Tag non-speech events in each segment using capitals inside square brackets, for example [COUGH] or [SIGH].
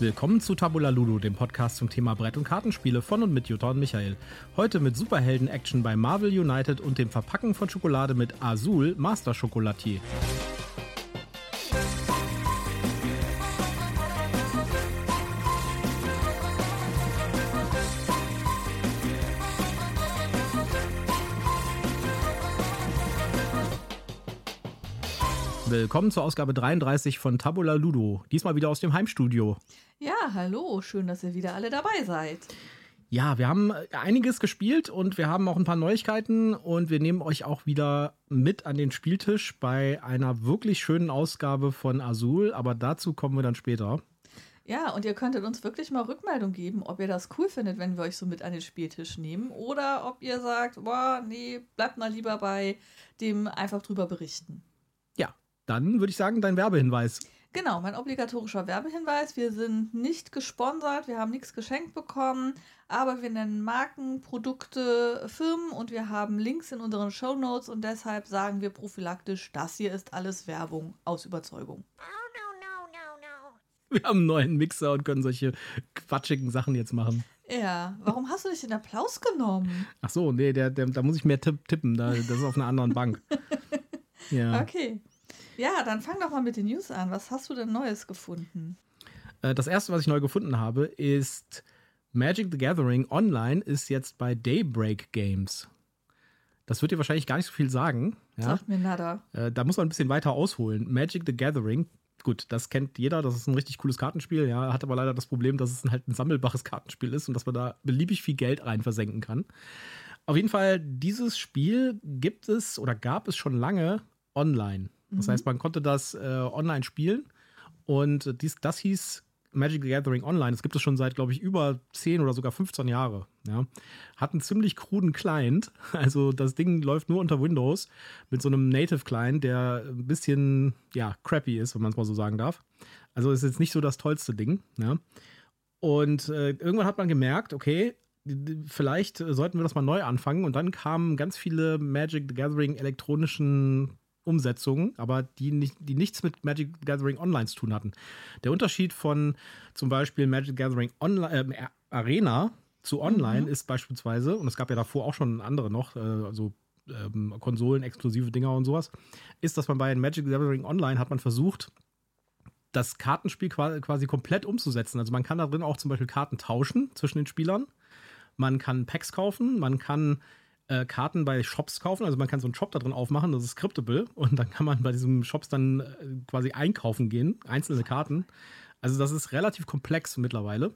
Willkommen zu Tabula Ludo, dem Podcast zum Thema Brett- und Kartenspiele von und mit Jutta und Michael. Heute mit Superhelden-Action bei Marvel United und dem Verpacken von Schokolade mit Azul Master Chocolatier. Willkommen zur Ausgabe 33 von Tabula Ludo. Diesmal wieder aus dem Heimstudio. Ja, hallo, schön, dass ihr wieder alle dabei seid. Ja, wir haben einiges gespielt und wir haben auch ein paar Neuigkeiten und wir nehmen euch auch wieder mit an den Spieltisch bei einer wirklich schönen Ausgabe von Azul, aber dazu kommen wir dann später. Ja, und ihr könntet uns wirklich mal Rückmeldung geben, ob ihr das cool findet, wenn wir euch so mit an den Spieltisch nehmen oder ob ihr sagt, boah, nee, bleibt mal lieber bei dem einfach drüber berichten. Dann würde ich sagen, dein Werbehinweis. Genau, mein obligatorischer Werbehinweis. Wir sind nicht gesponsert, wir haben nichts geschenkt bekommen, aber wir nennen Marken, Produkte, Firmen und wir haben Links in unseren Show Notes und deshalb sagen wir prophylaktisch, das hier ist alles Werbung aus Überzeugung. Wir haben einen neuen Mixer und können solche quatschigen Sachen jetzt machen. Ja, warum hast du nicht den Applaus genommen? Ach so, nee, der, der, da muss ich mehr tipp, tippen. Da, das ist auf einer anderen Bank. [LAUGHS] Ja. Okay. Ja, dann fang doch mal mit den News an. Was hast du denn Neues gefunden? Äh, das erste, was ich neu gefunden habe, ist Magic the Gathering Online ist jetzt bei Daybreak Games. Das wird dir wahrscheinlich gar nicht so viel sagen. Ja? Sagt mir nada. Äh, da muss man ein bisschen weiter ausholen. Magic the Gathering, gut, das kennt jeder, das ist ein richtig cooles Kartenspiel, ja, hat aber leider das Problem, dass es halt ein sammelbares Kartenspiel ist und dass man da beliebig viel Geld rein versenken kann. Auf jeden Fall, dieses Spiel gibt es oder gab es schon lange online. Das mhm. heißt, man konnte das äh, online spielen und dies, das hieß Magic the Gathering Online. Das gibt es schon seit, glaube ich, über 10 oder sogar 15 Jahre. Ja. Hat einen ziemlich kruden Client. [LAUGHS] Also das Ding läuft nur unter Windows mit so einem Native Client, der ein bisschen, ja, crappy ist, wenn man es mal so sagen darf. Also ist jetzt nicht so das tollste Ding. Ja. Und äh, irgendwann hat man gemerkt, okay, vielleicht sollten wir das mal neu anfangen. Und dann kamen ganz viele Magic the Gathering elektronischen Umsetzungen, aber die, nicht, die nichts mit Magic Gathering Online zu tun hatten. Der Unterschied von zum Beispiel Magic Gathering Online, äh, Arena zu Online mhm. ist beispielsweise, und es gab ja davor auch schon andere noch, äh, so ähm, Konsolen, exklusive Dinger und sowas, ist, dass man bei Magic Gathering Online hat man versucht, das Kartenspiel quasi komplett umzusetzen. Also man kann da drin auch zum Beispiel Karten tauschen zwischen den Spielern. Man kann Packs kaufen, man kann äh, Karten bei Shops kaufen. Also man kann so einen Shop da drin aufmachen, das ist scriptable. Und dann kann man bei diesen Shops dann äh, quasi einkaufen gehen, einzelne Karten. Also das ist relativ komplex mittlerweile.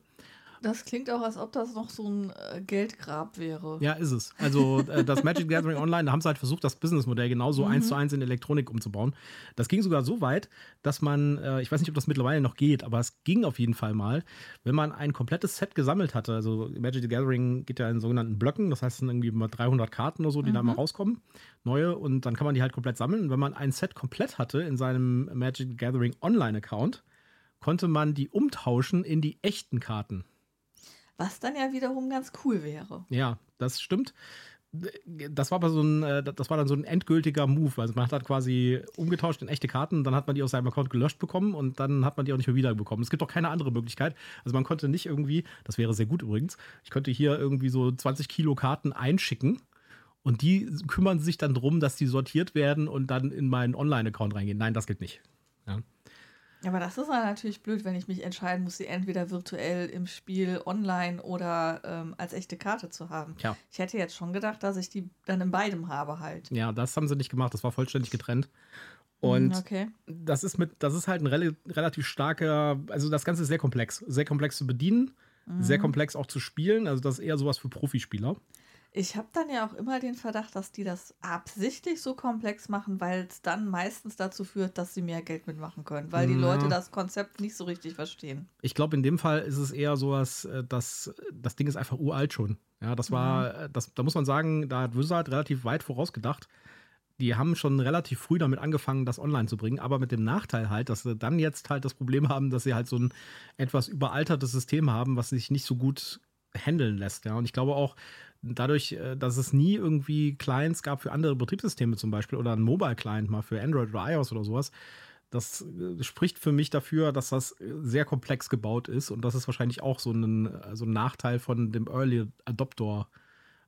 Das klingt auch, als ob das noch so ein äh, Geldgrab wäre. Ja, ist es. Also äh, das Magic [LAUGHS] Gathering Online, da haben sie halt versucht, das Businessmodell genauso mhm. eins zu eins in Elektronik umzubauen. Das ging sogar so weit, dass man, äh, ich weiß nicht, ob das mittlerweile noch geht, aber es ging auf jeden Fall mal, wenn man ein komplettes Set gesammelt hatte. Also Magic the Gathering geht ja in sogenannten Blöcken, das heißt, es sind irgendwie mal 300 Karten oder so, die mhm. da mal rauskommen, neue, und dann kann man die halt komplett sammeln. Und wenn man ein Set komplett hatte in seinem Magic the Gathering Online Account, konnte man die umtauschen in die echten Karten. Was dann ja wiederum ganz cool wäre. Ja, das stimmt. Das war aber so ein, äh, das war dann so ein endgültiger Move. Also man hat halt quasi umgetauscht in echte Karten, dann hat man die aus seinem Account gelöscht bekommen und dann hat man die auch nicht mehr wiederbekommen. Es gibt auch keine andere Möglichkeit. Also man konnte nicht irgendwie, das wäre sehr gut übrigens, ich könnte hier irgendwie so 20 Kilo Karten einschicken und die kümmern sich dann drum, dass die sortiert werden und dann in meinen Online-Account reingehen. Nein, das geht nicht. Ja. Aber das ist natürlich blöd, wenn ich mich entscheiden muss, sie entweder virtuell im Spiel online oder ähm, als echte Karte zu haben. Ja. Ich hätte jetzt schon gedacht, dass ich die dann in beidem habe halt. Ja, das haben sie nicht gemacht. Das war vollständig getrennt. Und hm, okay. das ist mit, das ist halt ein rel relativ starker, also das Ganze ist sehr komplex. Sehr komplex zu bedienen, mhm. sehr komplex auch zu spielen. Also das ist eher sowas für Profispieler. Ich habe dann ja auch immer den Verdacht, dass die das absichtlich so komplex machen, weil es dann meistens dazu führt, dass sie mehr Geld mitmachen können, weil die ja. Leute das Konzept nicht so richtig verstehen. Ich glaube, in dem Fall ist es eher so, dass äh, das, das Ding ist einfach uralt schon. Ja, das war, mhm. das, da muss man sagen, da hat Wizard relativ weit vorausgedacht. Die haben schon relativ früh damit angefangen, das online zu bringen, aber mit dem Nachteil halt, dass sie dann jetzt halt das Problem haben, dass sie halt so ein etwas überaltertes System haben, was sich nicht so gut handeln lässt. Ja, und ich glaube auch, dadurch, äh, dass es nie irgendwie Clients gab für andere Betriebssysteme zum Beispiel oder ein Mobile-Client mal für Android oder iOS oder sowas, das äh, spricht für mich dafür, dass das sehr komplex gebaut ist und das ist wahrscheinlich auch so ein, so ein Nachteil von dem Early Adopter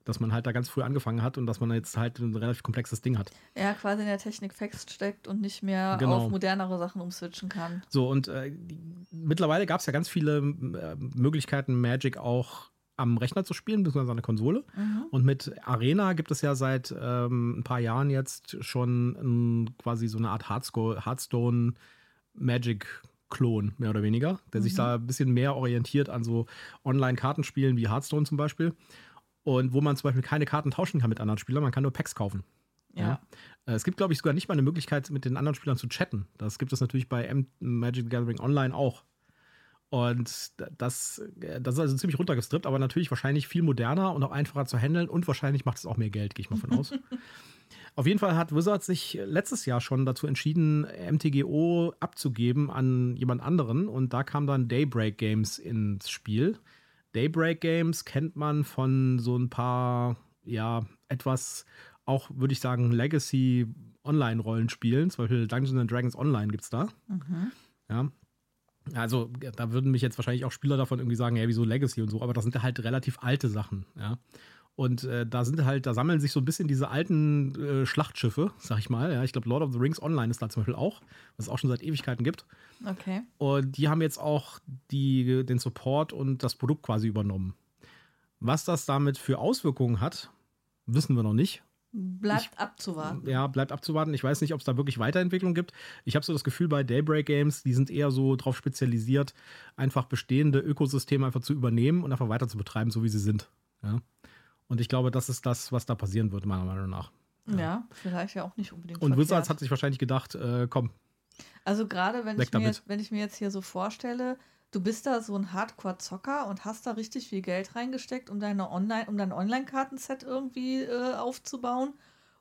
dass man halt da ganz früh angefangen hat und dass man jetzt halt ein relativ komplexes Ding hat. Ja, quasi in der Technik feststeckt und nicht mehr genau. auf modernere Sachen umswitchen kann. So, und äh, mittlerweile gab es ja ganz viele äh, Möglichkeiten, Magic auch am Rechner zu spielen, beziehungsweise an der Konsole. Mhm. Und mit Arena gibt es ja seit ähm, ein paar Jahren jetzt schon ein, quasi so eine Art Hearthstone Magic Klon, mehr oder weniger, der mhm. sich da ein bisschen mehr orientiert an so Online-Kartenspielen wie Hearthstone zum Beispiel und wo man zum Beispiel keine Karten tauschen kann mit anderen Spielern, man kann nur Packs kaufen. Ja. ja. Äh, es gibt, glaube ich, sogar nicht mal eine Möglichkeit, mit den anderen Spielern zu chatten. Das gibt es natürlich bei Magic Gathering Online auch. Und das, das ist also ziemlich runtergestrippt, aber natürlich wahrscheinlich viel moderner und auch einfacher zu handeln und wahrscheinlich macht es auch mehr Geld, gehe ich mal von aus. [LAUGHS] Auf jeden Fall hat Wizard sich letztes Jahr schon dazu entschieden, MTGO abzugeben an jemand anderen und da kam dann Daybreak Games ins Spiel. Daybreak Games kennt man von so ein paar, ja, etwas auch, würde ich sagen, Legacy Online-Rollenspielen. Zum Beispiel Dungeons and Dragons Online gibt es da. Mhm. Ja. Also, da würden mich jetzt wahrscheinlich auch Spieler davon irgendwie sagen, ja, wieso Legacy und so, aber das sind halt relativ alte Sachen, ja. Und äh, da sind halt, da sammeln sich so ein bisschen diese alten äh, Schlachtschiffe, sag ich mal. Ja, ich glaube, Lord of the Rings Online ist da zum Beispiel auch, was es auch schon seit Ewigkeiten gibt. Okay. Und die haben jetzt auch die, den Support und das Produkt quasi übernommen. Was das damit für Auswirkungen hat, wissen wir noch nicht. Bleibt ich, abzuwarten. Ja, bleibt abzuwarten. Ich weiß nicht, ob es da wirklich Weiterentwicklung gibt. Ich habe so das Gefühl, bei Daybreak Games, die sind eher so darauf spezialisiert, einfach bestehende Ökosysteme einfach zu übernehmen und einfach weiter zu betreiben, so wie sie sind. Ja. Und ich glaube, das ist das, was da passieren wird, meiner Meinung nach. Ja, ja vielleicht ja auch nicht unbedingt. Und Wizards hat sich wahrscheinlich gedacht, äh, komm. Also gerade wenn ich, mir jetzt, wenn ich mir jetzt hier so vorstelle, du bist da so ein Hardcore-Zocker und hast da richtig viel Geld reingesteckt, um deine Online, um dein Online-Kartenset irgendwie äh, aufzubauen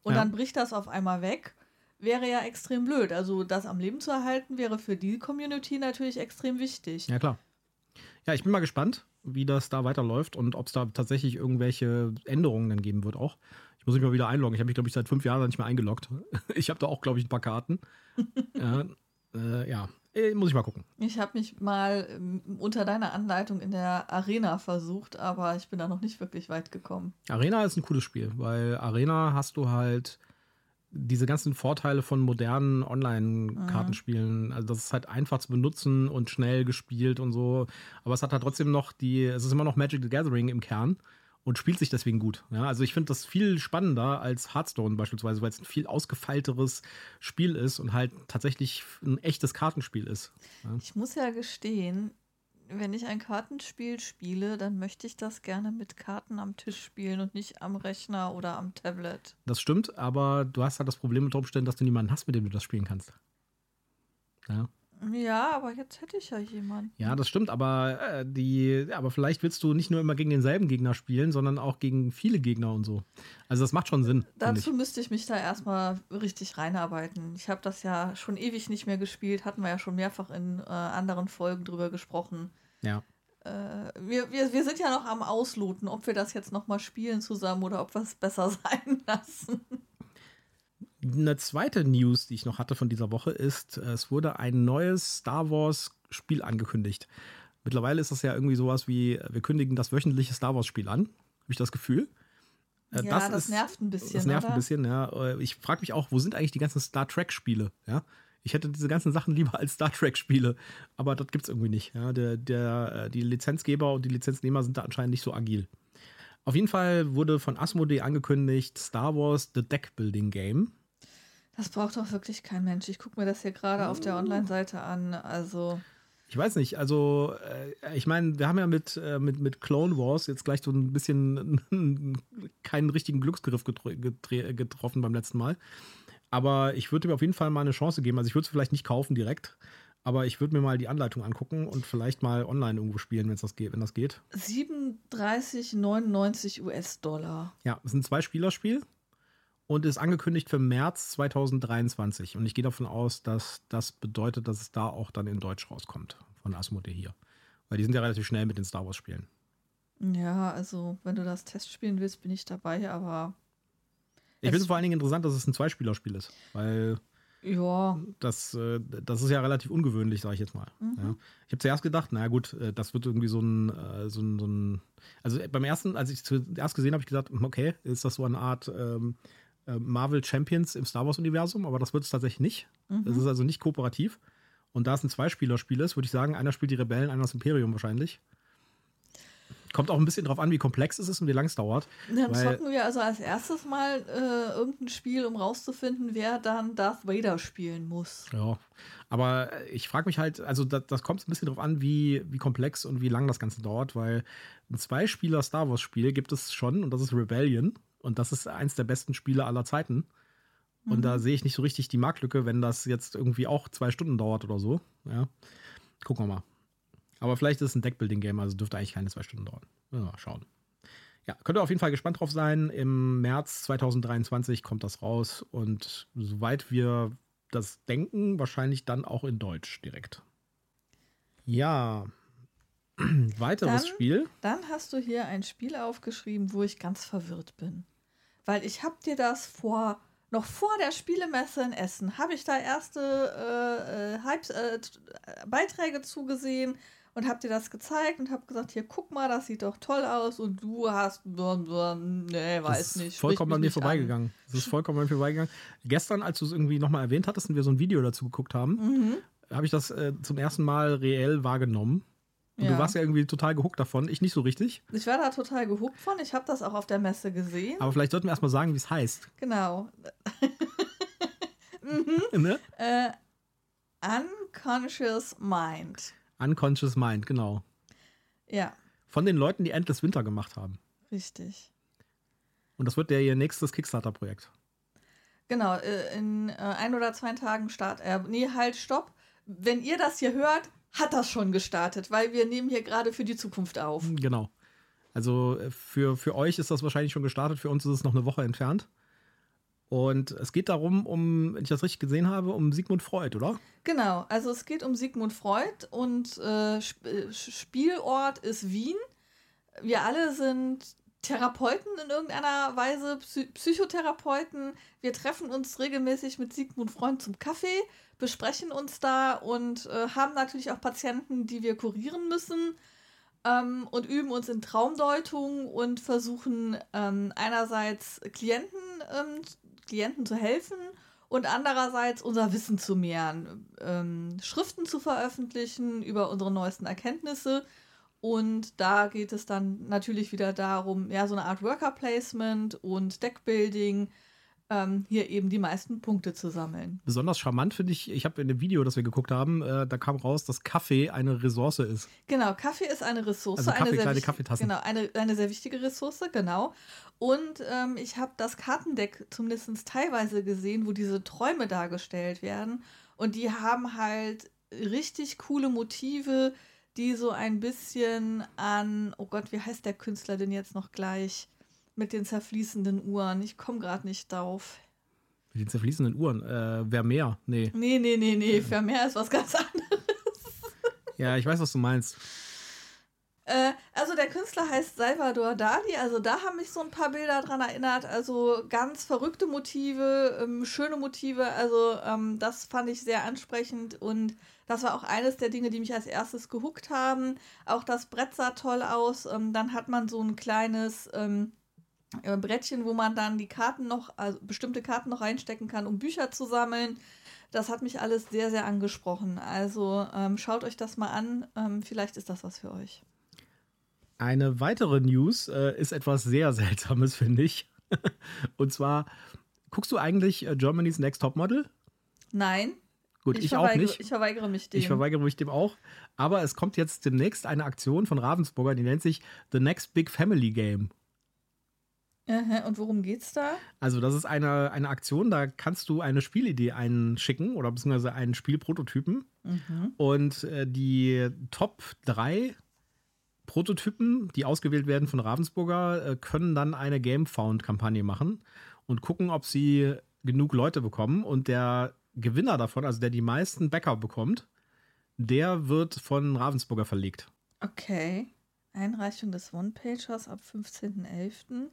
und ja. dann bricht das auf einmal weg, wäre ja extrem blöd. Also das am Leben zu erhalten, wäre für die Community natürlich extrem wichtig. Ja, klar. Ja, ich bin mal gespannt wie das da weiterläuft und ob es da tatsächlich irgendwelche Änderungen dann geben wird auch. Ich muss mich mal wieder einloggen. Ich habe mich, glaube ich, seit fünf Jahren nicht mehr eingeloggt. [LAUGHS] Ich habe da auch, glaube ich, ein paar Karten. [LAUGHS] ja, äh, ja. Äh, muss ich mal gucken. Ich habe mich mal ähm, unter deiner Anleitung in der Arena versucht, aber ich bin da noch nicht wirklich weit gekommen. Arena ist ein cooles Spiel, weil Arena hast du halt diese ganzen Vorteile von modernen Online-Kartenspielen. Mhm. Also das ist halt einfach zu benutzen und schnell gespielt und so. Aber es hat halt trotzdem noch die, es ist immer noch Magic the Gathering im Kern und spielt sich deswegen gut. Ja, also ich finde das viel spannender als Hearthstone beispielsweise, weil es ein viel ausgefeilteres Spiel ist und halt tatsächlich ein echtes Kartenspiel ist. Ja. Ich muss ja gestehen, wenn ich ein Kartenspiel spiele, dann möchte ich das gerne mit Karten am Tisch spielen und nicht am Rechner oder am Tablet. Das stimmt, aber du hast halt das Problem unter Umständen, dass du niemanden hast, mit dem du das spielen kannst. Ja. Ja, aber jetzt hätte ich ja jemanden. Ja, das stimmt, aber äh, die, aber vielleicht willst du nicht nur immer gegen denselben Gegner spielen, sondern auch gegen viele Gegner und so. Also das macht schon Sinn. Dazu ich. müsste ich mich da erstmal richtig reinarbeiten. Ich habe das ja schon ewig nicht mehr gespielt, hatten wir ja schon mehrfach in äh, anderen Folgen drüber gesprochen. Ja. Äh, wir, wir, wir sind ja noch am Ausloten, ob wir das jetzt nochmal spielen zusammen oder ob wir es besser [LAUGHS] sein lassen. Eine zweite News, die ich noch hatte von dieser Woche, ist, es wurde ein neues Star Wars Spiel angekündigt. Mittlerweile ist das ja irgendwie sowas wie, wir kündigen das wöchentliche Star Wars Spiel an, habe ich das Gefühl. Äh, ja, das, das ist, nervt ein bisschen. Das nervt oder? ein bisschen, ja. Äh, ich frage mich auch, wo sind eigentlich die ganzen Star Trek Spiele? Ja. Ich hätte diese ganzen Sachen [LAUGHS] lieber als Star Trek Spiele, aber das gibt es irgendwie nicht. Ja. Der, der, äh, die Lizenzgeber und die Lizenznehmer sind da anscheinend nicht so agil. Auf jeden Fall wurde von Asmodee angekündigt Star Wars The Deck Building Game. Das braucht doch wirklich kein Mensch. Ich gucke mir das hier gerade auf der Online-Seite an. Also. Ich weiß nicht, also äh, ich meine, wir haben ja mit, äh, mit, mit Clone Wars jetzt gleich so ein bisschen [LAUGHS] keinen richtigen Glücksgriff getroffen beim letzten Mal. Aber ich würde mir auf jeden Fall mal eine Chance geben. Also ich würde es vielleicht nicht kaufen direkt, aber ich würde mir mal die Anleitung angucken und vielleicht mal online irgendwo spielen, wenn das geht, wenn das geht. 37,99 US-Dollar. Ja, es ist ein Zwei-Spieler-Spiel und ist angekündigt für März 2023. Und ich gehe davon aus, dass das bedeutet, dass es da auch dann in Deutsch rauskommt von Asmodee hier. Weil die sind ja relativ schnell mit den Star Wars-Spielen. Ja, also wenn du das Test spielen willst, bin ich dabei, aber. Ich finde es vor allen Dingen interessant, dass es ein Zweispielerspiel ist, weil Ja. Das, äh, das ist ja relativ ungewöhnlich, sage ich jetzt mal. Mhm. Ja. Ich habe zuerst gedacht, na gut, äh, das wird irgendwie so ein, äh, so ein, so ein also beim ersten, als ich es zuerst gesehen habe, ich gesagt, hm, okay, ist das so eine Art ähm, äh, Marvel Champions im Star Wars-Universum, aber das wird es tatsächlich nicht. Mhm. Es ist also nicht kooperativ. Und da es ein Zweispieler-Spiel ist, würde ich sagen, einer spielt die Rebellen, einer das Imperium wahrscheinlich. Kommt auch ein bisschen drauf an, wie komplex es ist und wie lang es dauert. Dann zocken wir also als erstes mal äh, irgendein Spiel, um rauszufinden, wer dann Darth Vader spielen muss. Ja, aber ich frage mich halt, also das, das kommt ein bisschen drauf an, wie, wie komplex und wie lang das Ganze dauert, weil ein Zwei-Spieler-Star Wars-Spiel gibt es schon und das ist Rebellion und das ist eins der besten Spiele aller Zeiten. Und da sehe ich nicht so richtig die Marktlücke, wenn das jetzt irgendwie auch zwei Stunden dauert oder so. Ja, gucken wir mal. Aber vielleicht ist es ein Deckbuilding-Game, also dürfte eigentlich keine zwei Stunden dauern. Ja, mal schauen. Ja, könnt ihr auf jeden Fall gespannt drauf sein. Im März 2023 kommt das raus und soweit wir das denken, wahrscheinlich dann auch in Deutsch direkt. Ja. [CLEARS THROAT] Weiteres Dann- Spiel. Dann hast du hier ein Spiel aufgeschrieben, wo ich ganz verwirrt bin. Weil ich habe dir das vor, noch vor der Spielemesse in Essen, habe ich da erste äh, äh, Hypes, äh, äh, Beiträge zugesehen und habe dir das gezeigt und habe gesagt, hier, guck mal, das sieht doch toll aus und du hast, nee, weiß das nicht. vollkommen an mir vorbeigegangen. Das ist vollkommen an mir vorbeigegangen. Gestern, als du es irgendwie nochmal erwähnt hattest und wir so ein Video dazu geguckt haben, An. Mhm. habe ich das äh, zum ersten Mal reell wahrgenommen. Und Ja. du warst ja irgendwie total gehuckt davon. Ich nicht so richtig. Ich war da total gehuckt von. Ich habe das auch auf der Messe gesehen. Aber vielleicht sollten wir erstmal sagen, wie es heißt. Genau. [LAUGHS] mhm. [LAUGHS] Ne? äh, Unconscious Mind. Unconscious Mind, genau. Ja, Von den Leuten, die Endless Winter gemacht haben. richtig. Und das wird der ihr nächstes Kickstarter-Projekt. Genau, äh, in äh, ein oder zwei Tagen Start. Äh, nee, halt, stopp. Wenn ihr das hier hört, hat das schon gestartet, weil wir nehmen hier gerade für die Zukunft auf. Genau. Also äh, für, für euch ist das wahrscheinlich schon gestartet, für uns ist es noch eine Woche entfernt. Und es geht darum, um, wenn ich das richtig gesehen habe, um Sigmund Freud, oder? Genau, also es geht um Sigmund Freud und äh, Sp Spielort ist Wien. Wir alle sind Therapeuten in irgendeiner Weise, Psy Psychotherapeuten. Wir treffen uns regelmäßig mit Sigmund Freud zum Kaffee, besprechen uns da und äh, haben natürlich auch Patienten, die wir kurieren müssen ähm, und üben uns in Traumdeutung und versuchen ähm, einerseits Klienten, ähm, Klienten zu helfen und andererseits unser Wissen zu mehren, ähm, Schriften zu veröffentlichen über unsere neuesten Erkenntnisse. Und da geht es dann natürlich wieder darum, ja, so eine Art Worker Placement und Deckbuilding, ähm, hier eben die meisten Punkte zu sammeln. Besonders charmant finde ich, ich habe in dem Video, das wir geguckt haben, äh, da kam raus, dass Kaffee eine Ressource ist. Genau, Kaffee ist eine Ressource. Also Kaffee, eine sehr kleine Kaffeetassen. Genau, eine, eine sehr wichtige Ressource, genau. Und ähm, ich habe das Kartendeck zumindest teilweise gesehen, wo diese Träume dargestellt werden. Und die haben halt richtig coole Motive, die so ein bisschen an, oh Gott, wie heißt der Künstler denn jetzt noch gleich? Mit den zerfließenden Uhren. Ich komme gerade nicht drauf. Mit den zerfließenden Uhren. Äh, wer mehr? Nee. Nee, nee, nee, nee. Vermeer ist was ganz [LAUGHS] anderes. Ja, ich weiß, was du meinst. Äh, also der Künstler heißt Salvador Dali, also da haben mich so ein paar Bilder dran erinnert, also ganz verrückte Motive, ähm, schöne Motive, also ähm, das fand ich sehr ansprechend und das war auch eines der Dinge, die mich als erstes gehuckt haben. Auch das Brett sah toll aus, ähm, dann hat man so ein kleines ähm, äh, Brettchen, wo man dann die Karten noch, also bestimmte Karten noch reinstecken kann, um Bücher zu sammeln. Das hat mich alles sehr, sehr angesprochen. Also ähm, schaut euch das mal an. Ähm, vielleicht ist das was für euch. Eine weitere News äh, ist etwas sehr [LAUGHS] Seltsames, finde ich. Und zwar, guckst du eigentlich äh, Germany's Next Topmodel? Nein. Gut, ich, auch verweigere, nicht. Ich verweigere mich dem. Ich verweigere mich dem auch. Aber es kommt jetzt demnächst eine Aktion von Ravensburger, die nennt sich The Next Big Family Game. Und worum geht's da? Also, das ist eine, eine Aktion, da kannst du eine Spielidee einschicken oder beziehungsweise einen Spielprototypen. Mhm. Und äh, die Top 3 Prototypen, die ausgewählt werden von Ravensburger, äh, können dann eine GameFound-Kampagne machen und gucken, ob sie genug Leute bekommen. Und der Gewinner davon, also der die meisten Bäcker bekommt, der wird von Ravensburger verlegt. Okay. Einreichung des One-Pagers ab 15.11.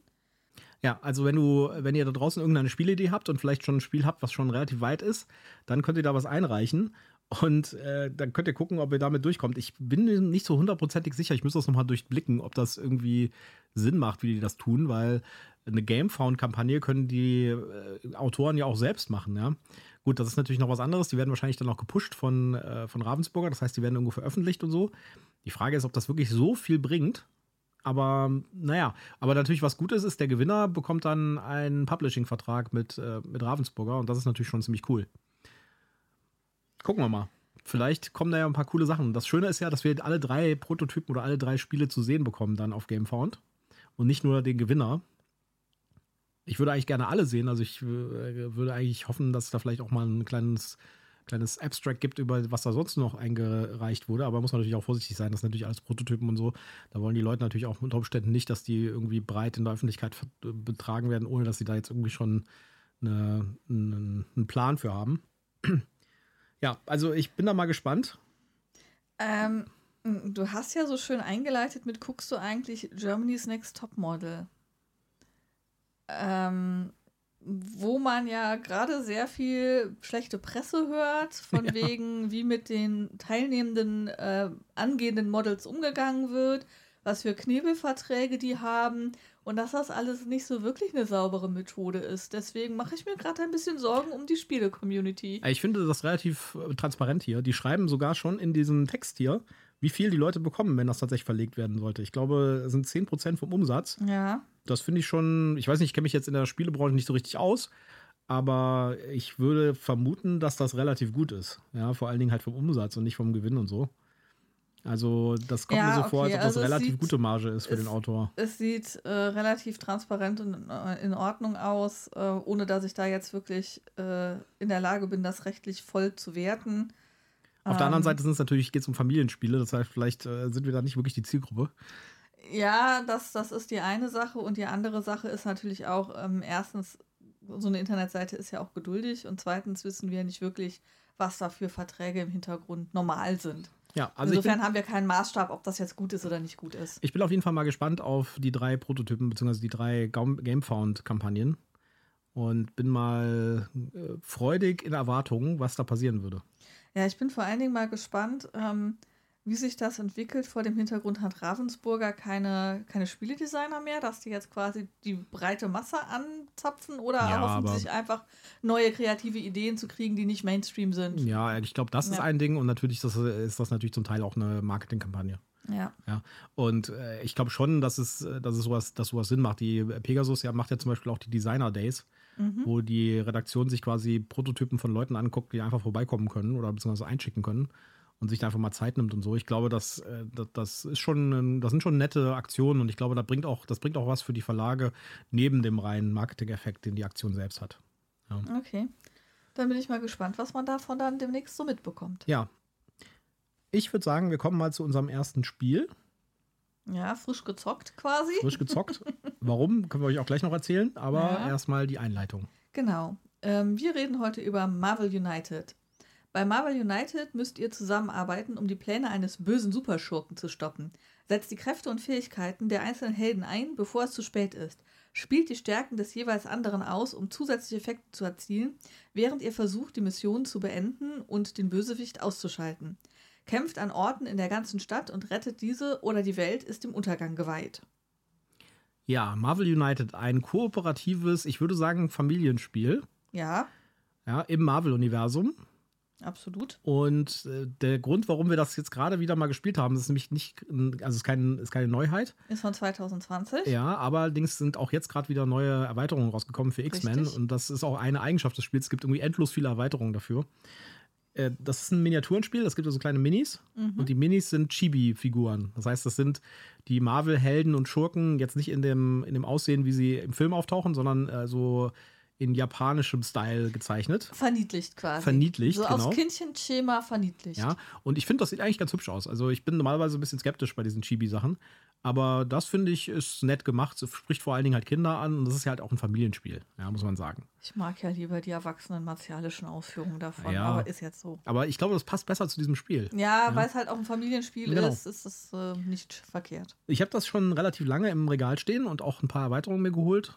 Ja, also wenn du, wenn ihr da draußen irgendeine Spielidee habt und vielleicht schon ein Spiel habt, was schon relativ weit ist, dann könnt ihr da was einreichen. Und äh, dann könnt ihr gucken, ob ihr damit durchkommt. Ich bin nicht so hundertprozentig sicher. Ich muss das nochmal durchblicken, ob das irgendwie Sinn macht, wie die das tun, weil eine Gamefound-Kampagne können die äh, Autoren ja auch selbst machen, ja. Gut, das ist natürlich noch was anderes. Die werden wahrscheinlich dann auch gepusht von, äh, von Ravensburger. Das heißt, die werden irgendwo veröffentlicht und so. Die Frage ist, ob das wirklich so viel bringt. Aber naja, aber natürlich was Gutes ist, der Gewinner bekommt dann einen Publishing-Vertrag mit, äh, mit Ravensburger und das ist natürlich schon ziemlich cool. Gucken wir mal. Vielleicht kommen da ja ein paar coole Sachen. Das Schöne ist ja, dass wir alle drei Prototypen oder alle drei Spiele zu sehen bekommen dann auf GameFound. Und nicht nur den Gewinner. Ich würde eigentlich gerne alle sehen. Also ich äh, würde eigentlich hoffen, dass es da vielleicht auch mal ein kleines, kleines Abstract gibt, über was da sonst noch eingereicht wurde. Aber muss man natürlich auch vorsichtig sein. Das sind natürlich alles Prototypen und so. Da wollen die Leute natürlich auch unter Umständen nicht, dass die irgendwie breit in der Öffentlichkeit betragen werden, ohne dass sie da jetzt irgendwie schon eine, einen, einen Plan für haben. Ja, also ich bin da mal gespannt. Ähm, du hast ja so schön eingeleitet mit, guckst du eigentlich Germany's Next Top Model? Ähm, wo man ja gerade sehr viel schlechte Presse hört, von [LAUGHS] ja. wegen, wie mit den teilnehmenden äh, angehenden Models umgegangen wird, was für Knebelverträge die haben und dass das alles nicht so wirklich eine saubere Methode ist. Deswegen mache ich mir gerade ein bisschen Sorgen um die Spiele-Community. Ich finde das relativ äh, transparent hier. Die schreiben sogar schon in diesem Text hier, wie viel die Leute bekommen, wenn das tatsächlich verlegt werden sollte. Ich glaube, es sind 10% vom Umsatz. Ja. Das finde ich schon, ich weiß nicht, ich kenne mich jetzt in der Spielebranche nicht so richtig aus, aber ich würde vermuten, dass das relativ gut ist. Ja, vor allen Dingen halt vom Umsatz und nicht vom Gewinn und so. Also das kommt ja, mir so okay. vor, als ob das also relativ sieht, gute Marge ist für es, den Autor. Es sieht äh, relativ transparent und äh, in Ordnung aus, äh, ohne dass ich da jetzt wirklich äh, in der Lage bin, das rechtlich voll zu werten. Auf ähm, der anderen ähm, Seite sind es natürlich, geht es um Familienspiele, das heißt, vielleicht äh, sind wir da nicht wirklich die Zielgruppe. Ja, das, das ist die eine Sache und die andere Sache ist natürlich auch, ähm, erstens, so eine Internetseite ist ja auch geduldig und zweitens wissen wir nicht wirklich, was da für Verträge im Hintergrund normal sind. Ja, also Insofern haben wir keinen Maßstab, ob das jetzt gut ist oder nicht gut ist. Ich bin auf jeden Fall mal gespannt auf die drei Prototypen bzw. die drei Gamefound-Kampagnen und bin mal äh, freudig in Erwartungen, was da passieren würde. Ja, ich bin vor allen Dingen mal gespannt, ähm, wie sich das entwickelt. Vor dem Hintergrund hat Ravensburger keine, keine Spieledesigner mehr, dass die jetzt quasi die breite Masse anzapfen oder ja, erhoffen sich einfach neue kreative Ideen zu kriegen, die nicht Mainstream sind. Ja, ich glaube, das ja. ist ein Ding und natürlich das, ist das natürlich zum Teil auch eine Marketingkampagne. Ja. ja. Und äh, ich glaube schon, dass es, dass es sowas, dass sowas Sinn macht. Die Pegasus ja, macht ja zum Beispiel auch die Designer Days, mhm. wo die Redaktion sich quasi Prototypen von Leuten anguckt, die einfach vorbeikommen können oder beziehungsweise einschicken können und sich da einfach mal Zeit nimmt und so. Ich glaube, das, äh, das, das ist schon, das sind schon nette Aktionen und ich glaube, das bringt auch, das bringt auch was für die Verlage neben dem reinen Marketing-Effekt, den die Aktion selbst hat. Ja. Okay. Dann bin ich mal gespannt, was man davon dann demnächst so mitbekommt. Ja. Ich würde sagen, wir kommen mal zu unserem ersten Spiel. Ja, frisch gezockt quasi. Frisch gezockt. [LAUGHS] Warum, können wir euch auch gleich noch erzählen, aber ja. erstmal die Einleitung. Genau. Ähm, wir reden heute über Marvel United. Bei Marvel United müsst ihr zusammenarbeiten, um die Pläne eines bösen Superschurken zu stoppen. Setzt die Kräfte und Fähigkeiten der einzelnen Helden ein, bevor es zu spät ist. Spielt die Stärken des jeweils anderen aus, um zusätzliche Effekte zu erzielen, während ihr versucht, die Mission zu beenden und den Bösewicht auszuschalten. Kämpft an Orten in der ganzen Stadt und rettet diese oder die Welt ist dem Untergang geweiht. Ja, Marvel United, ein kooperatives, ich würde sagen, Familienspiel. Ja. Ja, im Marvel-Universum. Absolut. Und äh, der Grund, warum wir das jetzt gerade wieder mal gespielt haben, ist nämlich nicht, also ist, kein, ist keine Neuheit. Ist von 2020. Ja, aber allerdings sind auch jetzt gerade wieder neue Erweiterungen rausgekommen für X-Men. Und das ist auch eine Eigenschaft des Spiels. Es gibt irgendwie endlos viele Erweiterungen dafür. Äh, das ist ein Miniaturenspiel, es gibt also kleine Minis. Mhm. Und die Minis sind Chibi-Figuren. Das heißt, das sind die Marvel-Helden und Schurken jetzt nicht in dem, in dem Aussehen, wie sie im Film auftauchen, sondern äh, so in japanischem Style gezeichnet. Verniedlicht quasi. Verniedlicht, so genau. aus Kindchenschema verniedlicht. Ja, und ich finde, das sieht eigentlich ganz hübsch aus. Also ich bin normalerweise ein bisschen skeptisch bei diesen Chibi-Sachen. Aber das finde ich ist nett gemacht. Es spricht vor allen Dingen halt Kinder an und das ist ja halt auch ein Familienspiel, ja, muss man sagen. Ich mag ja lieber die erwachsenen martialischen Ausführungen davon, ja, aber ist jetzt so. Aber ich glaube, das passt besser zu diesem Spiel. Ja, ja. weil es halt auch ein Familienspiel genau. ist, ist es äh, nicht verkehrt. Ich habe das schon relativ lange im Regal stehen und auch ein paar Erweiterungen mir geholt